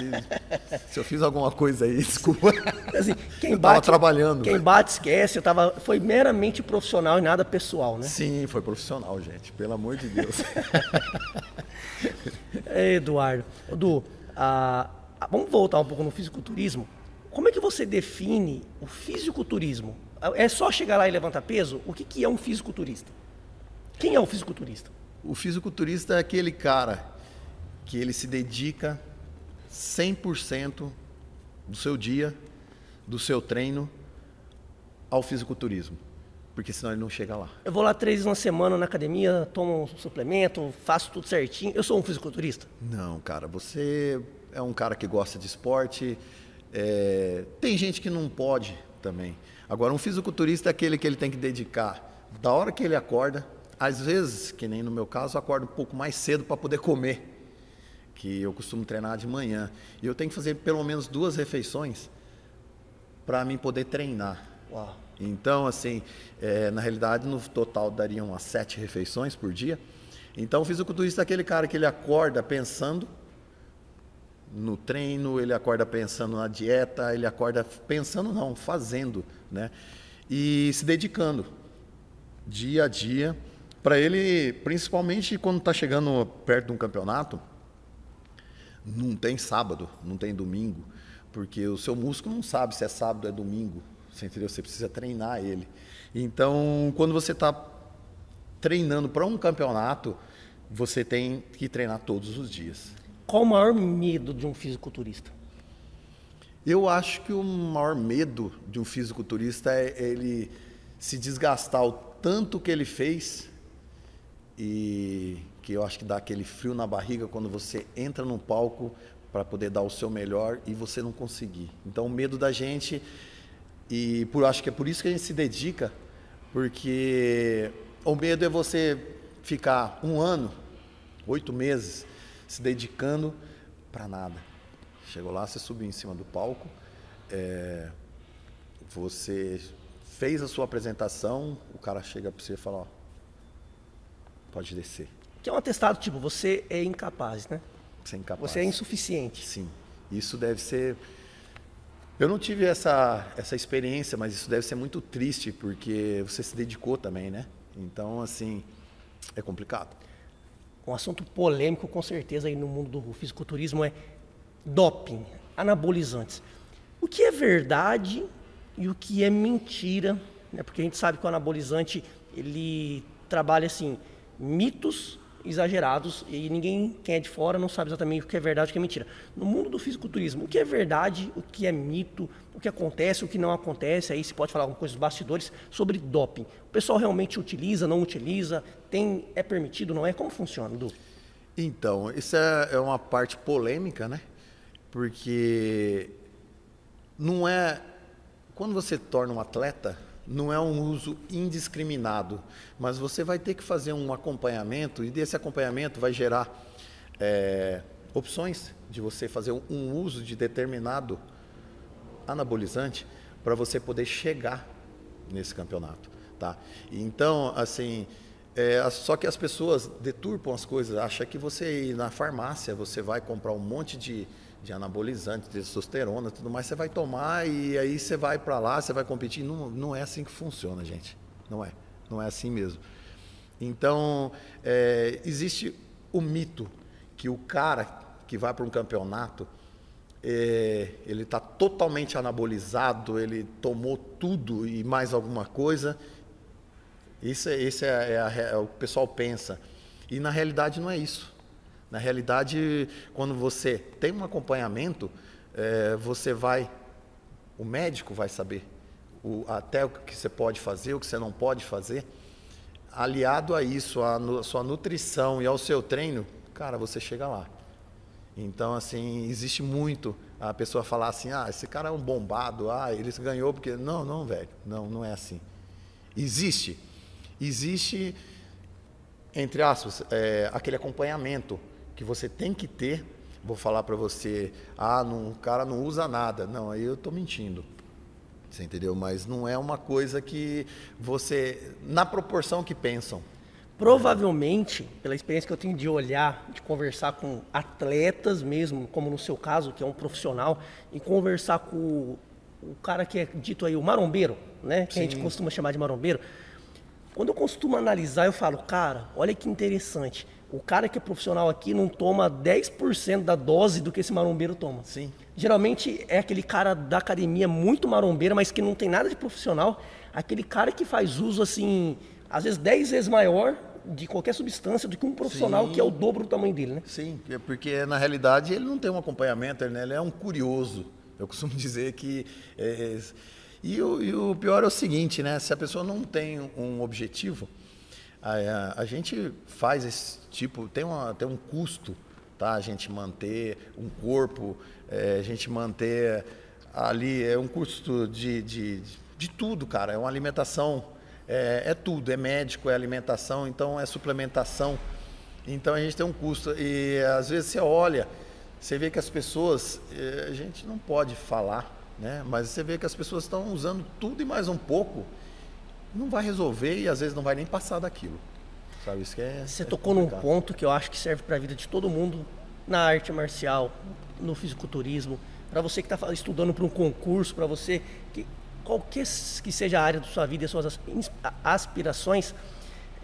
se eu fiz alguma coisa aí, desculpa. Assim, quem eu bate, trabalhando. Quem bate, esquece. Eu tava, foi meramente profissional e nada pessoal, né? Sim, foi profissional, gente. Pelo amor de Deus. Eduardo. Edu, ah, vamos voltar um pouco no fisiculturismo. Como é que você define o fisiculturismo? É só chegar lá e levantar peso? O que, que é um fisiculturista? Quem é o fisiculturista? O fisiculturista é aquele cara que ele se dedica 100% do seu dia, do seu treino ao fisiculturismo. Porque senão ele não chega lá. Eu vou lá três vezes na semana na academia, tomo um suplemento, faço tudo certinho. Eu sou um fisiculturista? Não, cara. Você é um cara que gosta de esporte. É... Tem gente que não pode também. Agora, um fisiculturista é aquele que ele tem que dedicar da hora que ele acorda às vezes, que nem no meu caso, eu acordo um pouco mais cedo para poder comer, que eu costumo treinar de manhã. E eu tenho que fazer pelo menos duas refeições para mim poder treinar. Uau. Então, assim, é, na realidade, no total dariam umas sete refeições por dia. Então, o fisiculturista é aquele cara que ele acorda pensando no treino, ele acorda pensando na dieta, ele acorda pensando não, fazendo, né? E se dedicando dia a dia para ele, principalmente quando está chegando perto de um campeonato, não tem sábado, não tem domingo, porque o seu músculo não sabe se é sábado ou é domingo, você entendeu? Você precisa treinar ele. Então, quando você está treinando para um campeonato, você tem que treinar todos os dias. Qual o maior medo de um fisiculturista? Eu acho que o maior medo de um fisiculturista é ele se desgastar o tanto que ele fez e que eu acho que dá aquele frio na barriga quando você entra no palco para poder dar o seu melhor e você não conseguir. Então, o medo da gente e por acho que é por isso que a gente se dedica, porque o medo é você ficar um ano, oito meses se dedicando para nada. Chegou lá, você subiu em cima do palco, é, você fez a sua apresentação, o cara chega para você e fala, ó, Pode descer. Que é um atestado tipo, você é incapaz, né? Você é incapaz. Você é insuficiente. Sim. Isso deve ser. Eu não tive essa, essa experiência, mas isso deve ser muito triste, porque você se dedicou também, né? Então, assim, é complicado. Um assunto polêmico, com certeza, aí no mundo do fisiculturismo é doping, anabolizantes. O que é verdade e o que é mentira? Né? Porque a gente sabe que o anabolizante ele trabalha assim mitos exagerados e ninguém quem é de fora não sabe exatamente o que é verdade e o que é mentira. No mundo do fisiculturismo, o que é verdade, o que é mito, o que acontece, o que não acontece, aí se pode falar alguma coisa dos bastidores sobre doping. O pessoal realmente utiliza, não utiliza, tem é permitido, não é? Como funciona, Du? Então, isso é, é uma parte polêmica, né? Porque não é quando você torna um atleta, não é um uso indiscriminado, mas você vai ter que fazer um acompanhamento e desse acompanhamento vai gerar é, opções de você fazer um, uso de determinado anabolizante para você poder chegar nesse campeonato, tá? Então, assim, é, só que as pessoas deturpam as coisas, acham que você ir na farmácia, você vai comprar um monte de de anabolizante, testosterona, tudo mais, você vai tomar e aí você vai para lá, você vai competir. Não, não é assim que funciona, gente. Não é. Não é assim mesmo. Então, é, existe o mito que o cara que vai para um campeonato, é, ele está totalmente anabolizado, ele tomou tudo e mais alguma coisa. Isso, é, isso é, é, a, é o que o pessoal pensa. E na realidade não é isso. Na realidade, quando você tem um acompanhamento, é, você vai, o médico vai saber o, até o que você pode fazer, o que você não pode fazer. Aliado a isso, a, a sua nutrição e ao seu treino, cara, você chega lá. Então, assim, existe muito a pessoa falar assim, ah, esse cara é um bombado, ah, ele ganhou porque... Não, não, velho, não, não é assim. Existe, existe, entre aspas, é, aquele acompanhamento que você tem que ter. Vou falar para você, ah, não, o cara não usa nada. Não, aí eu estou mentindo. Você entendeu? Mas não é uma coisa que você, na proporção que pensam. Provavelmente, pela experiência que eu tenho de olhar, de conversar com atletas mesmo, como no seu caso, que é um profissional, e conversar com o, o cara que é dito aí o marombeiro, né? Que Sim. a gente costuma chamar de marombeiro. Quando eu costumo analisar, eu falo, cara, olha que interessante. O cara que é profissional aqui não toma 10% da dose do que esse marombeiro toma. Sim. Geralmente é aquele cara da academia muito marombeiro, mas que não tem nada de profissional. Aquele cara que faz uso, assim, às vezes 10 vezes maior de qualquer substância do que um profissional Sim. que é o dobro do tamanho dele, né? Sim, é porque na realidade ele não tem um acompanhamento, né? ele é um curioso. Eu costumo dizer que. É... E, o, e o pior é o seguinte, né? Se a pessoa não tem um objetivo, a, a, gente faz esse tipo, tem, uma, tem um custo, tá? A gente manter um corpo, é, a gente manter ali, é um custo de, de, de tudo, cara. É uma alimentação, é, é tudo, é médico, é alimentação, então é suplementação. Então a gente tem um custo. E às vezes você olha, você vê que as pessoas, é, a gente não pode falar, né? Mas você vê que as pessoas estão usando tudo e mais um pouco não vai resolver e às vezes não vai nem passar daquilo. Sabe? Isso é, Você é tocou complicado. num ponto que eu acho que serve para a vida de todo mundo, na arte marcial, no fisiculturismo, para você que está estudando para um concurso, para você que qualquer que seja a área da sua vida e suas aspirações,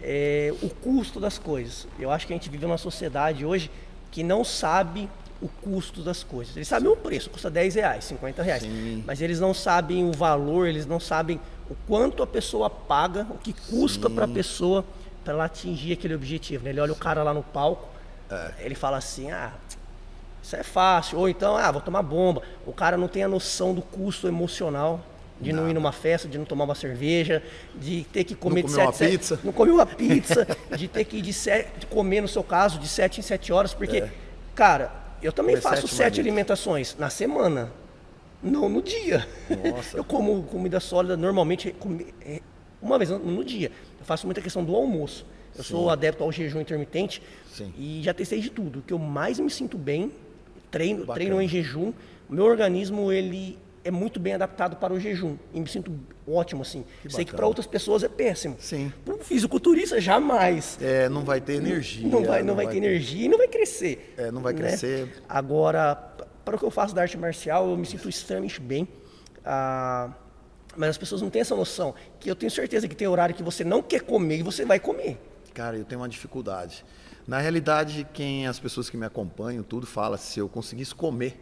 é, o custo das coisas. Eu acho que a gente vive numa sociedade hoje que não sabe o custo das coisas. Eles sabem Sim. o preço, custa 10 reais, 50 reais. Sim. Mas eles não sabem o valor, eles não sabem o quanto a pessoa paga, o que custa para a pessoa para ela atingir aquele objetivo. Né? Ele olha o cara lá no palco, é. ele fala assim, ah, isso é fácil. Ou então, ah, vou tomar bomba. O cara não tem a noção do custo emocional de não, não ir numa festa, de não tomar uma cerveja, de ter que comer não de sete, uma sete, pizza. não comer uma pizza, de ter que ir de, sete, de comer, no seu caso, de sete em sete horas, porque, é. cara, eu também comer faço sete alimentações na semana. Não no dia. Nossa. Eu como comida sólida normalmente é, uma vez no dia. Eu faço muita questão do almoço. Eu Sim. sou adepto ao jejum intermitente Sim. e já testei de tudo. O que eu mais me sinto bem, treino, treino em jejum. Meu organismo ele é muito bem adaptado para o jejum e me sinto ótimo assim. Que Sei que para outras pessoas é péssimo. Sim. Para um fisiculturista jamais. É, não vai ter energia. Não vai, não, não vai, vai ter, energia e não vai crescer. É, não vai né? crescer. Agora, para o que eu faço da arte marcial, eu me sinto extremamente bem. Ah, mas as pessoas não têm essa noção. Que eu tenho certeza que tem horário que você não quer comer e você vai comer. Cara, eu tenho uma dificuldade. Na realidade, quem as pessoas que me acompanham, tudo fala, se eu conseguisse comer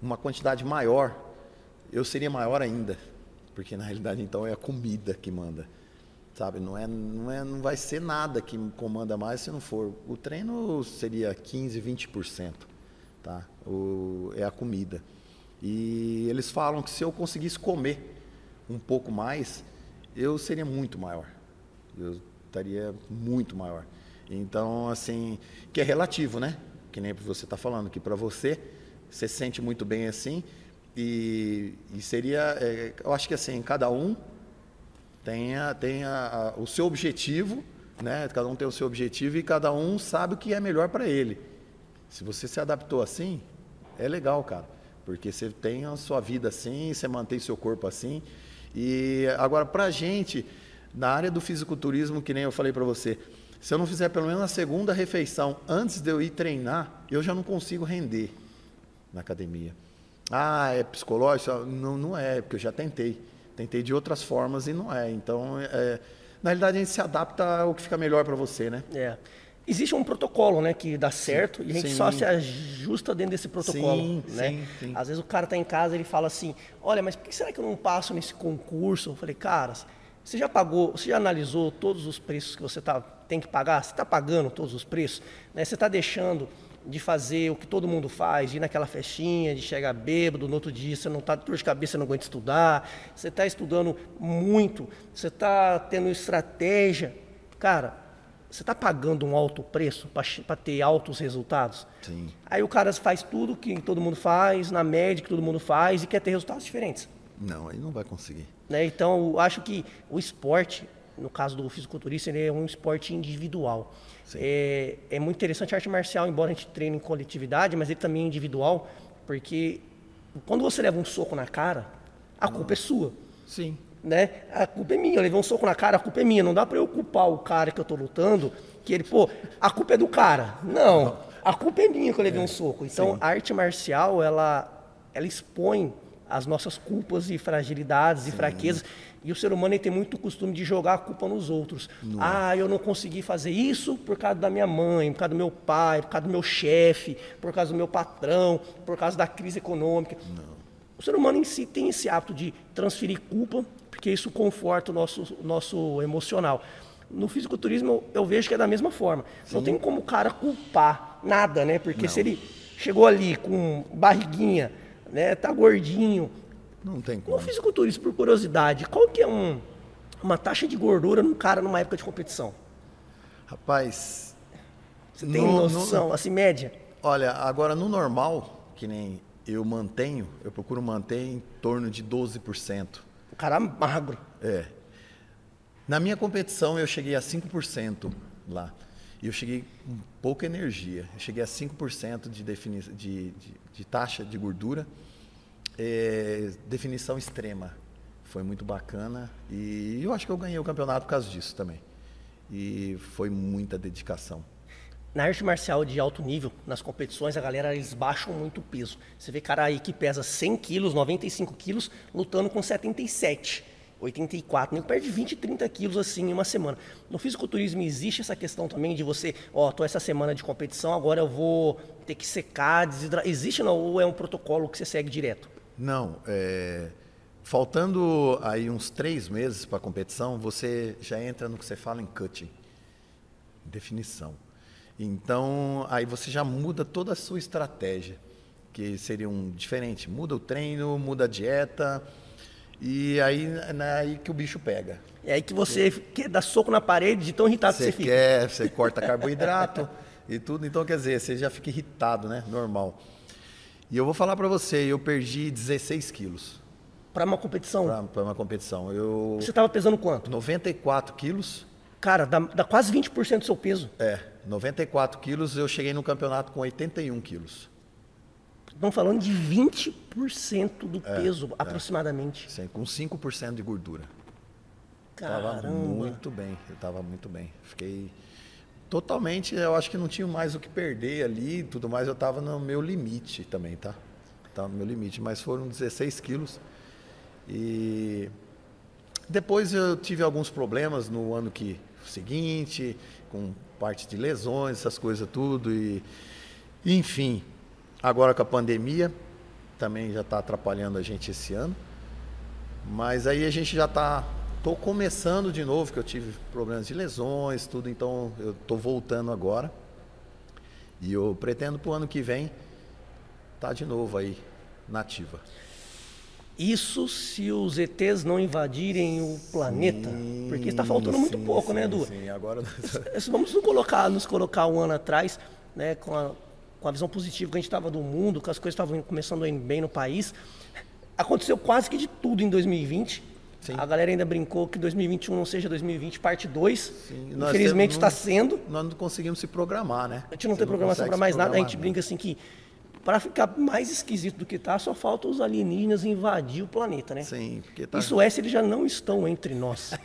uma quantidade maior, eu seria maior ainda. Porque na realidade então é a comida que manda. Sabe, não é não é não vai ser nada que comanda mais se não for. O treino seria 15, 20%, tá? O, é a comida. E eles falam que se eu conseguisse comer um pouco mais, eu seria muito maior. Eu estaria muito maior. Então, assim, que é relativo, né? Que nem você está falando, que para você, você se sente muito bem assim, e, e seria, é, eu acho que assim, cada um tem, a, a, o seu objetivo, né? Cada um tem o seu objetivo e cada um sabe o que é melhor para ele. Se você se adaptou assim, é legal, cara, porque você tem a sua vida assim, você mantém seu corpo assim. E agora, para a gente, na área do fisiculturismo, que nem eu falei para você, se eu não fizer pelo menos a segunda refeição antes de eu ir treinar, eu já não consigo render na academia. Ah, é psicológico? Não, não é, porque eu já tentei. Tentei de outras formas e não é. Então, é, na realidade, a gente se adapta ao que fica melhor para você, né? É. Existe um protocolo, né, que dá certo sim, e a gente sim. só se ajusta dentro desse protocolo, sim, né? Sim, Às vezes o cara está em casa e ele fala assim: "Olha, mas por que será que eu não passo nesse concurso?" Eu falei: "Cara, você já pagou, você já analisou todos os preços que você tá, tem que pagar? Você está pagando todos os preços? Né? Você está deixando de fazer o que todo mundo faz, de ir naquela festinha, de chegar bêbado, no outro dia você não está de dor de cabeça, não aguenta estudar, você está estudando muito, você está tendo estratégia. Cara, você está pagando um alto preço para ter altos resultados? Sim. Aí o cara faz tudo que todo mundo faz, na média que todo mundo faz e quer ter resultados diferentes. Não, aí não vai conseguir. Né? Então, eu acho que o esporte, no caso do fisiculturista, ele é um esporte individual. É, é, muito interessante a arte marcial, embora a gente treine em coletividade, mas ele também é individual, porque quando você leva um soco na cara, a culpa é sua. Sim. Né? A culpa é minha, eu levei um soco na cara, a culpa é minha. Não dá para eu culpar o cara que eu tô lutando, que ele, pô, a culpa é do cara. Não, a culpa é minha que eu levei é. um soco. Então, Sim. a arte marcial, ela, ela expõe as nossas culpas e fragilidades Sim. e fraquezas. E o ser humano tem muito costume de jogar a culpa nos outros. Não. Ah, eu não consegui fazer isso por causa da minha mãe, por causa do meu pai, por causa do meu chefe, por causa do meu patrão, por causa da crise econômica. Não. O ser humano em si tem esse hábito de transferir culpa, porque isso conforta o nosso, nosso emocional. No fisiculturismo eu, vejo que é da mesma forma. Sim. Não tem como o cara culpar nada, né? Porque não. se ele chegou ali com barriguinha, né, tá gordinho, não tem como. No fisiculturismo, por curiosidade, qual que é um, uma taxa de gordura num cara numa época de competição? Rapaz. Você tem no, noção, no, assim, média? Olha, agora no normal, que nem eu mantenho, eu procuro manter em torno de 12%. O cara magro. É. Na minha competição eu cheguei a 5% lá. E eu cheguei com pouca energia. Eu cheguei a 5% de, defini de, de, de taxa de gordura é, definição extrema. Foi muito bacana e eu acho que eu ganhei o campeonato por causa disso também. E foi muita dedicação. Na arte marcial de alto nível, nas competições, a galera eles baixam muito o peso. Você vê cara aí que pesa 100 quilos, 95 quilos, lutando com 77, 84, nem perde 20, 30 quilos assim em uma semana. No fisiculturismo existe essa questão também de você, ó, oh, tô essa semana de competição, agora eu vou ter que secar, desidratar. Existe não? Ou é um protocolo que você segue direto? Não, é, faltando aí uns três meses para a competição, você já entra no que você fala em cutting, definição. Então, aí você já muda toda a sua estratégia, que seria um diferente. Muda o treino, muda a dieta, e aí é aí que o bicho pega. É aí que você quer dar soco na parede de tão irritado você que você fica. Quer, você corta carboidrato e tudo. Então, quer dizer, você já fica irritado, né? Normal. E eu vou falar para você, eu perdi 16 quilos. Para uma competição? Para uma competição. Eu... Você estava pesando quanto? 94 quilos. Cara, dá, dá quase 20% do seu peso. É, 94 quilos, eu cheguei no campeonato com 81 quilos. Estamos falando de 20% do é, peso, é. aproximadamente. Sim, com 5% de gordura. Caramba. Tava muito bem, eu estava muito bem. Fiquei totalmente, eu acho que não tinha mais o que perder ali, tudo mais, eu estava no meu limite também, tá? Estava no meu limite, mas foram 16 quilos. E depois eu tive alguns problemas no ano que seguinte, com parte de lesões, essas coisas tudo e enfim, agora com a pandemia também já está atrapalhando a gente esse ano. Mas aí a gente já está Estou começando de novo, que eu tive problemas de lesões, tudo, então eu estou voltando agora. E eu pretendo para o ano que vem estar tá de novo aí, nativa. Isso se os ETs não invadirem o planeta. Sim, porque está faltando sim, muito pouco, né, sim, né, Edu? Sim, agora. Vamos nos colocar, nos colocar um ano atrás, né, com a, com a visão positiva que a gente estava do mundo, que as coisas estavam começando a ir bem no país. Aconteceu quase que de tudo em 2020 Sim. A galera ainda brincou que 2021 não seja 2020 parte 2. Sim. Infelizmente está sendo. Nós não conseguimos se programar, né? A gente não Você tem programação para mais nada. A gente brinca assim que para ficar mais esquisito do que está, só falta os alienígenas invadir o planeta, né? Sim, porque tá... Isso é se eles já não estão entre nós.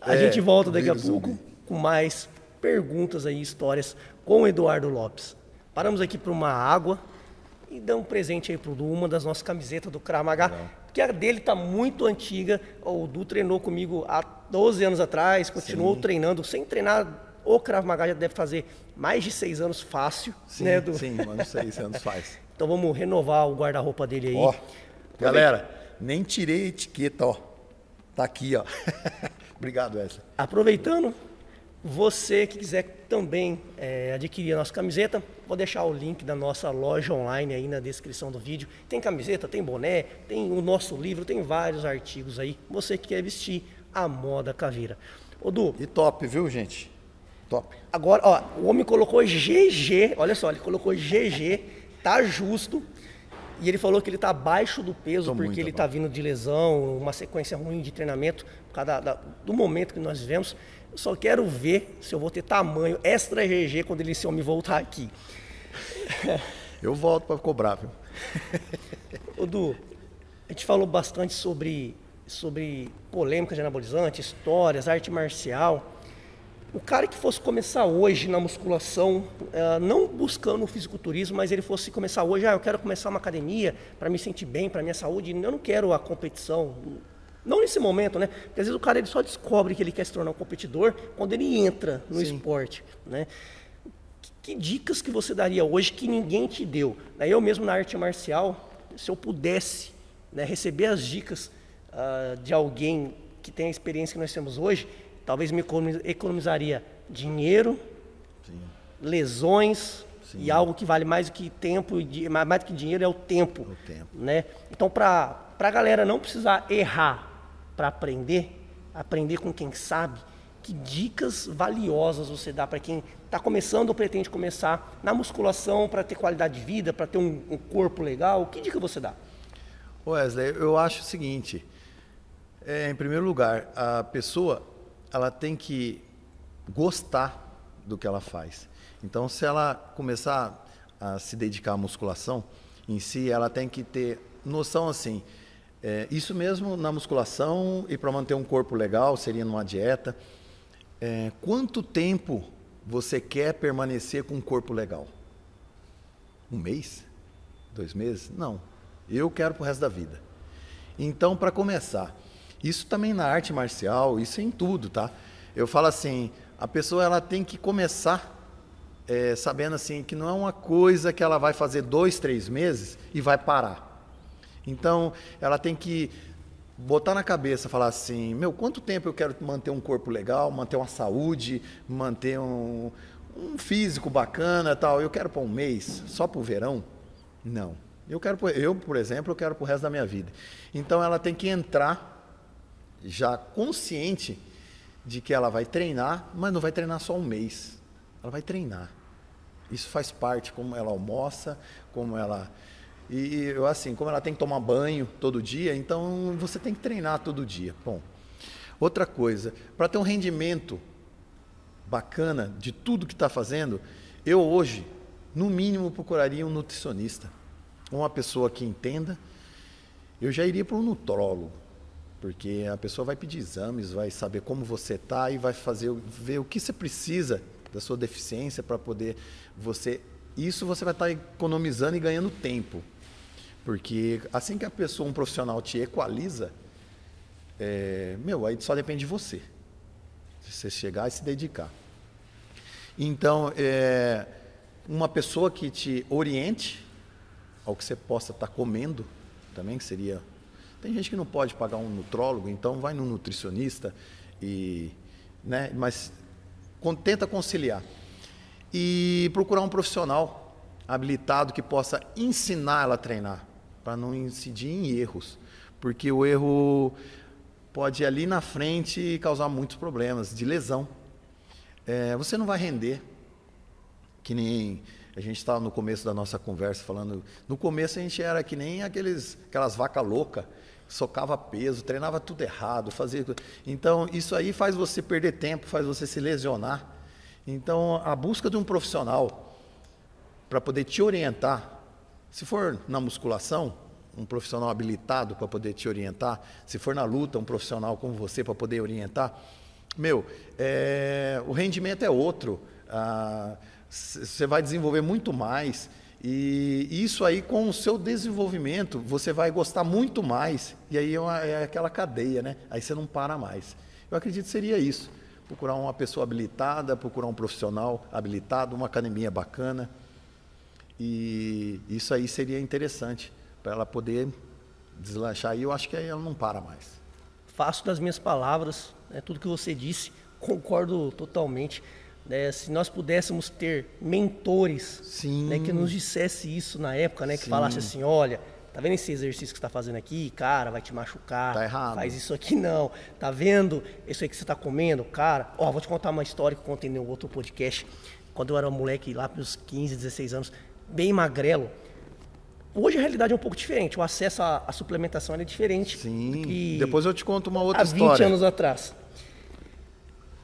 a é, gente volta daqui a pouco com mais perguntas aí, histórias com o Eduardo Lopes. Paramos aqui para uma água, e dá um presente aí pro Du, uma das nossas camisetas do Kramaga, que a dele tá muito antiga. O Du treinou comigo há 12 anos atrás, continuou sim. treinando, sem treinar. O Krav Maga já deve fazer mais de seis anos fácil, sim, né, Du? Sim, mais seis anos faz. então vamos renovar o guarda-roupa dele aí. Ó, galera, nem tirei a etiqueta, ó. Tá aqui, ó. Obrigado, Wesley. Aproveitando, você que quiser também é, adquirir a nossa camiseta, vou deixar o link da nossa loja online aí na descrição do vídeo. Tem camiseta, tem boné, tem o nosso livro, tem vários artigos aí. Você que quer vestir a moda caveira. Odu. E top, viu, gente? Top. Agora, ó, o homem colocou GG, olha só, ele colocou GG, tá justo. E ele falou que ele está abaixo do peso Tô porque ele está vindo de lesão, uma sequência ruim de treinamento, por causa da, da, do momento que nós vivemos. Eu só quero ver se eu vou ter tamanho extra GG quando ele esse homem voltar aqui. Eu volto para cobrar, viu? Ô, Du, a gente falou bastante sobre, sobre polêmica de anabolizante, histórias, arte marcial. O cara que fosse começar hoje na musculação, uh, não buscando o fisiculturismo, mas ele fosse começar hoje, ah, eu quero começar uma academia para me sentir bem, para minha saúde, eu não quero a competição, não nesse momento, né? Porque às vezes o cara ele só descobre que ele quer se tornar um competidor quando ele entra no Sim. esporte, né? Que, que, dicas que você daria hoje que ninguém te deu? Eu mesmo na arte marcial, se eu pudesse né, receber as dicas uh, de alguém que tem a experiência que nós temos hoje, talvez me economizaria dinheiro, Sim. lesões, Sim. e algo que vale mais do que tempo, mais do que dinheiro é o tempo. O tempo. Né? Então, para a galera não precisar errar para aprender, aprender com quem sabe, que dicas valiosas você dá para quem está começando ou pretende começar na musculação para ter qualidade de vida, para ter um, um, corpo legal? Que dica você dá? Wesley, eu acho o seguinte: é, em primeiro lugar, a pessoa ela tem que gostar do que ela faz. Então, se ela começar a se dedicar à musculação em si, ela tem que ter noção assim é, isso mesmo na musculação e para manter um corpo legal, seria numa dieta. É, quanto tempo você quer permanecer com um corpo legal? Um mês? Dois meses? Não. Eu quero para o resto da vida. Então, para começar, isso também na arte marcial, isso em tudo, tá? Eu falo assim, a pessoa ela tem que começar é, sabendo assim que não é uma coisa que ela vai fazer dois, três meses e vai parar. Então, ela tem que botar na cabeça, falar assim, meu, quanto tempo eu quero manter um corpo legal, manter uma saúde, manter um, um físico bacana tal. Eu quero para um mês, só para o verão? Não. Eu quero, eu, por exemplo, eu quero para o resto da minha vida. Então ela tem que entrar já consciente de que ela vai treinar, mas não vai treinar só um mês. Ela vai treinar. Isso faz parte, como ela almoça, como ela e eu assim, como ela tem que tomar banho todo dia, então você tem que treinar todo dia. Bom, outra coisa, para ter um rendimento bacana de tudo que está fazendo, eu hoje, no mínimo, procuraria um nutricionista, uma pessoa que entenda. Eu já iria para um nutrólogo, Porque a pessoa vai pedir exames, vai saber como você está e vai fazer ver o que você precisa da sua deficiência para poder você isso você vai estar tá economizando e ganhando tempo. Porque assim que a pessoa, um profissional te equaliza, é, meu, aí só depende de você. Se você chegar e se dedicar. Então, é, uma pessoa que te oriente ao que você possa estar comendo, também que seria. Tem gente que não pode pagar um nutrólogo, então vai no nutricionista e, né? Mas tenta conciliar e procurar um profissional habilitado que possa ensinar ela a treinar, para não incidir em erros, porque o erro pode ali na frente causar muitos problemas de lesão. É, você não vai render, que nem a gente estava no começo da nossa conversa falando. No começo a gente era que nem aqueles, aquelas vacas loucas, socava peso, treinava tudo errado, fazia. Então isso aí faz você perder tempo, faz você se lesionar. Então a busca de um profissional para poder te orientar, se for na musculação, um profissional habilitado para poder te orientar, se for na luta, um profissional como você para poder orientar, meu, é, o rendimento é outro. Ah, você vai desenvolver muito mais. E isso aí, com o seu desenvolvimento, você vai gostar muito mais. E aí é, uma, é, aquela cadeia, né? Aí você não para mais. Eu acredito que seria isso. Procurar uma pessoa habilitada, procurar um profissional habilitado, uma academia bacana. E isso aí seria interessante para ela poder deslanchar. E eu acho que aí ela não para mais. Faço das minhas palavras, né, tudo que você disse, concordo totalmente. Né, se nós pudéssemos ter mentores né, que nos dissesse isso na época, né, que Sim. falasse assim, olha, tá vendo esse exercício que você está fazendo aqui, cara, vai te machucar, tá errado. faz isso aqui não, tá vendo isso aí que você está comendo, cara, ó, vou te contar uma história que eu contei no outro podcast, quando eu era um moleque lá para os 15, 16 anos, bem magrelo, Hoje a realidade é um pouco diferente, o acesso à, à suplementação é diferente. Sim, depois eu te conto uma outra há história. Há 20 anos atrás.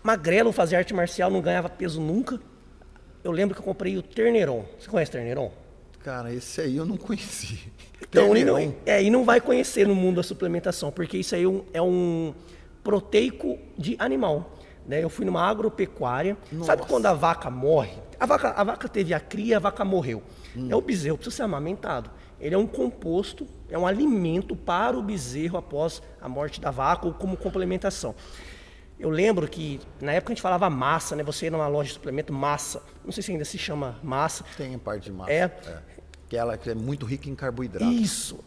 Magrelo, fazia arte marcial, não ganhava peso nunca. Eu lembro que eu comprei o Terneron. Você conhece o Terneron? Cara, esse aí eu não conheci. Então, e não, é, e não vai conhecer no mundo da suplementação, porque isso aí é um, é um proteico de animal. Né? Eu fui numa agropecuária. Nossa. Sabe quando a vaca morre? A vaca, a vaca teve a cria, a vaca morreu. Hum. É o bezerro, precisa ser amamentado. Ele é um composto, é um alimento para o bezerro após a morte da vaca ou como complementação. Eu lembro que na época a gente falava massa, né? Você ia numa loja de suplemento, massa. Não sei se ainda se chama massa. Tem parte de massa. É. é. Que ela é muito rica em carboidrato. Isso.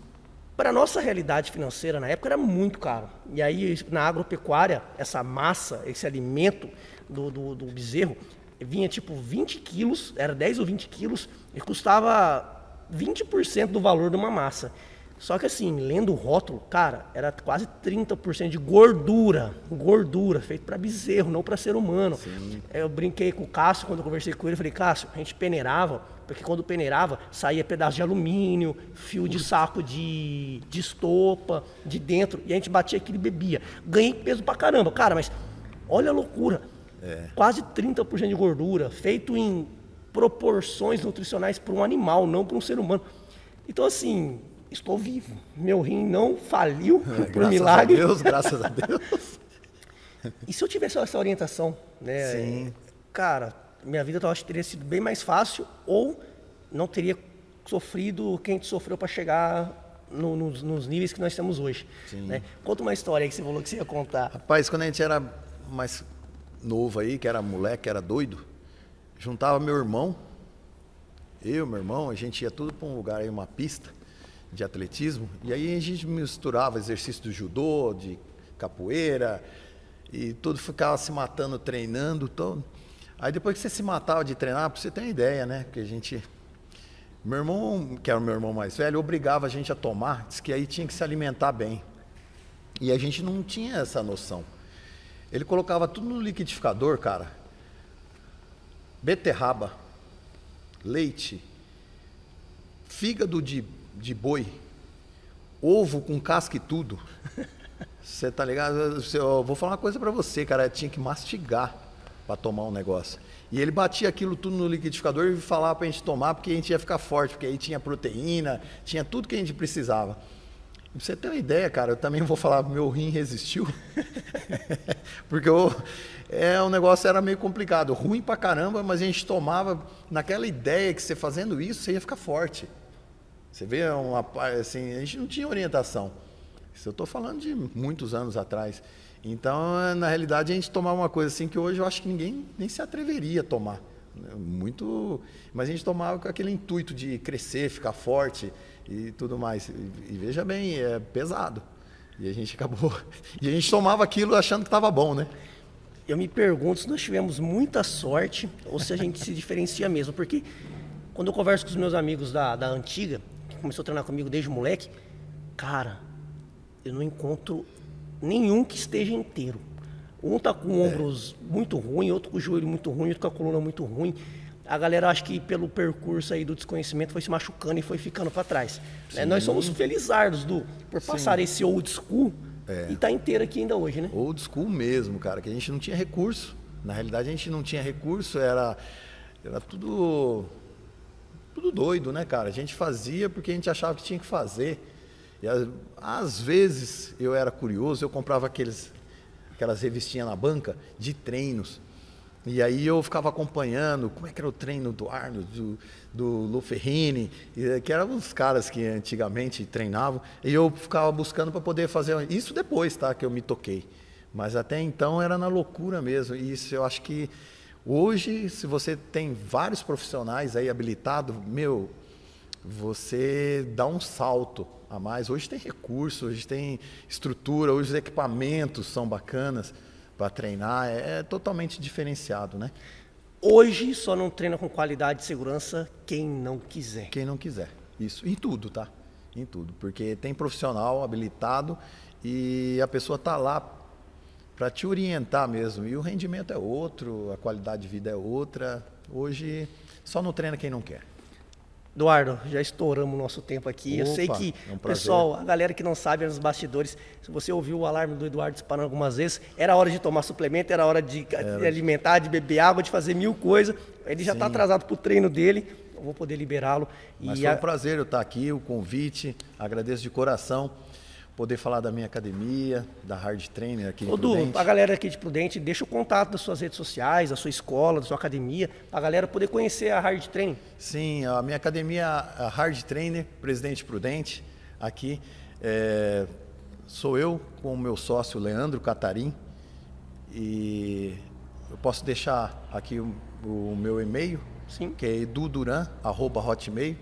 Para a nossa realidade financeira na época era muito caro. E aí na agropecuária, essa massa, esse alimento do, do, do bezerro, vinha tipo 20 quilos, era 10 ou 20 quilos, e custava 20% do valor de uma massa. Só que assim, lendo o rótulo, cara, era quase 30% de gordura. Gordura, feito para bezerro, não para ser humano. Sim. Eu brinquei com o Cássio quando eu conversei com ele. Falei, Cássio, a gente peneirava, porque quando peneirava, saía pedaço de alumínio, fio de saco de, de estopa, de dentro, e a gente batia aquilo e bebia. Ganhei peso pra caramba. Cara, mas olha a loucura. É. Quase 30% de gordura, feito em proporções nutricionais para um animal, não para um ser humano. Então, assim, estou vivo. Meu rim não faliu é, por milagre. Graças a Deus, graças a Deus. e se eu tivesse essa orientação, né? Sim. Cara, minha vida talvez teria sido bem mais fácil ou não teria sofrido quem sofreu para chegar no, nos, nos, níveis que nós temos hoje. Né? Conta uma história aí que você falou que você ia contar. Rapaz, quando a gente era mais novo aí, que era moleque, que era doido, juntava meu irmão, eu, meu irmão, a gente ia tudo para um lugar aí, uma pista de atletismo, e aí a gente misturava exercício do judô, de capoeira, e tudo ficava se matando, treinando, todo. Aí depois que você se matava de treinar, você ter uma ideia, né? Porque a gente. Meu irmão, que era o meu irmão mais velho, obrigava a gente a tomar, disse que aí tinha que se alimentar bem. E a gente não tinha essa noção. Ele colocava tudo no liquidificador, cara. Beterraba, leite, fígado de, de boi, ovo com casca e tudo. Você tá ligado? Eu vou falar uma coisa para você, cara. Tinha que mastigar para tomar um negócio. E ele batia aquilo tudo no liquidificador e falava para a gente tomar, porque a gente ia ficar forte, porque aí tinha proteína, tinha tudo que a gente precisava. Pra você ter uma ideia, cara, eu também vou falar, meu rim resistiu. Porque eu, é, o negócio era meio complicado, ruim pra caramba, mas a gente tomava naquela ideia que você fazendo isso, você ia ficar forte. Você vê, uma, assim, a gente não tinha orientação. Isso eu estou falando de muitos anos atrás. Então, na realidade, a gente tomava uma coisa assim que hoje eu acho que ninguém nem se atreveria a tomar. Muito, mas a gente tomava com aquele intuito de crescer, ficar forte e tudo mais. E, e veja bem, é pesado. E a gente acabou. E a gente tomava aquilo achando que estava bom, né? Eu me pergunto se nós tivemos muita sorte ou se a gente se diferencia mesmo. Porque quando eu converso com os meus amigos da, da antiga, começou a treinar comigo desde moleque, cara, eu não encontro nenhum que esteja inteiro. Um tá com ombros é. muito ruim, outro com o joelho muito ruim, outro com a coluna muito ruim. A galera acho que pelo percurso aí do desconhecimento foi se machucando e foi ficando para trás. Né? Nós somos felizardos do por passar Sim. esse old school é. e tá inteiro aqui ainda hoje, né? Old school mesmo, cara, que a gente não tinha recurso. Na realidade a gente não tinha recurso, era era tudo tudo doido, né, cara? A gente fazia porque a gente achava que tinha que fazer. E às vezes eu era curioso, eu comprava aqueles aquelas revistinhas na banca de treinos. E aí eu ficava acompanhando como é que era o treino do Arnold, do, do Lu Ferrini, que eram os caras que antigamente treinavam, e eu ficava buscando para poder fazer isso depois, tá, que eu me toquei. Mas até então era na loucura mesmo. E isso eu acho que hoje, se você tem vários profissionais aí habilitados, meu, você dá um salto a mais. Hoje tem recurso, hoje tem estrutura, hoje os equipamentos são bacanas para treinar, é, é totalmente diferenciado, né? Hoje só não treina com qualidade e segurança quem não quiser. Quem não quiser, isso. Em tudo, tá? Em tudo. Porque tem profissional habilitado e a pessoa tá lá para te orientar mesmo. E o rendimento é outro, a qualidade de vida é outra. Hoje só não treina quem não quer. Eduardo, já estouramos o nosso tempo aqui. Opa, eu sei que, é um pessoal, a galera que não sabe nos bastidores, se você ouviu o alarme do Eduardo disparando algumas vezes, era hora de tomar suplemento, era hora de, de alimentar, de beber água, de fazer mil coisas. Ele já está atrasado para o treino dele, eu vou poder liberá-lo. Mas foi um prazer eu estar aqui, o convite, agradeço de coração poder falar da minha academia, da Hard Trainer aqui Ô, Du, a galera aqui de Prudente, deixa o contato das suas redes sociais, da sua escola, da sua academia, para a galera poder conhecer a Hard Trainer. Sim, a minha academia, a Hard Trainer, Presidente Prudente, aqui. É, sou eu com o meu sócio Leandro Catarim e eu posso deixar aqui o, o meu e-mail, Sim. que é eduduran@hotmail.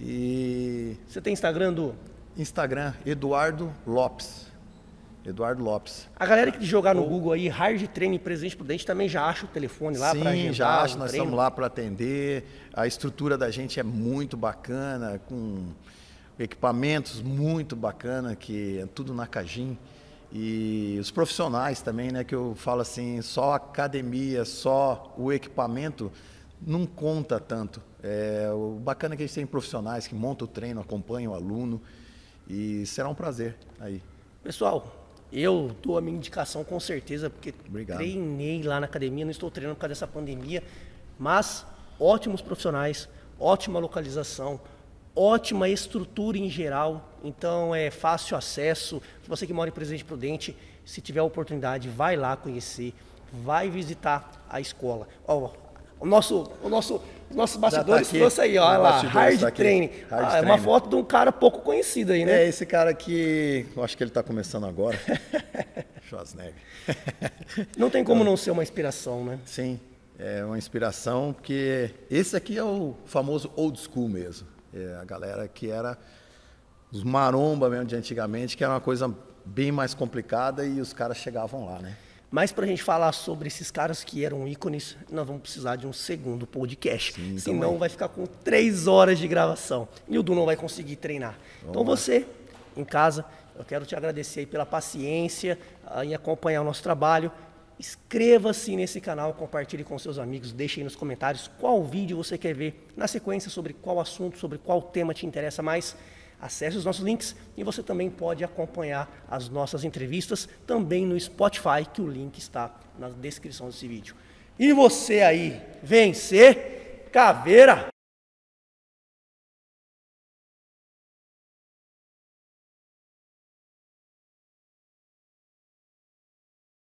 E você tem Instagram do Instagram, Eduardo Lopes. Eduardo Lopes. A galera que jogar no Ou... Google aí, Hard Training Presidente Prudente, também já acha o telefone lá para Sim, já acha, nós treino. estamos lá para atender. A estrutura da gente é muito bacana, com equipamentos muito bacana, que é tudo na Cagim. E os profissionais também, né, que eu falo assim, só a academia, só o equipamento não conta tanto. É, o bacana é que a gente tem profissionais que montam o treino, acompanham o aluno. E será um prazer aí. Pessoal, eu dou a minha indicação com certeza, porque Obrigado. treinei lá na academia, não estou treinando por causa dessa pandemia, mas ótimos profissionais, ótima localização, ótima estrutura em geral, então é fácil acesso. Você que mora em Presidente Prudente, se tiver a oportunidade, vai lá conhecer, vai visitar a escola. Ó, o nosso, o nosso nossos tá bastidores tá trouxe aí, ó, olha lá, hard tá training. Hard ah, é uma foto de um cara pouco conhecido aí, né? É, esse cara aqui, eu acho que ele está começando agora. Schwarzenegger. não tem como não ser uma inspiração, né? Sim, é uma inspiração, porque esse aqui é o famoso old school mesmo. É a galera que era os maromba mesmo de antigamente, que era uma coisa bem mais complicada e os caras chegavam lá, né? Mas para a gente falar sobre esses caras que eram ícones, nós vamos precisar de um segundo podcast. Sim, então Senão é. vai ficar com três horas de gravação. E o Du não vai conseguir treinar. Vamos então você, em casa, eu quero te agradecer pela paciência uh, em acompanhar o nosso trabalho. Inscreva-se nesse canal, compartilhe com seus amigos, deixe aí nos comentários qual vídeo você quer ver na sequência, sobre qual assunto, sobre qual tema te interessa mais. Acesse os nossos links e você também pode acompanhar as nossas entrevistas também no Spotify, que o link está na descrição desse vídeo. E você aí, vencer caveira!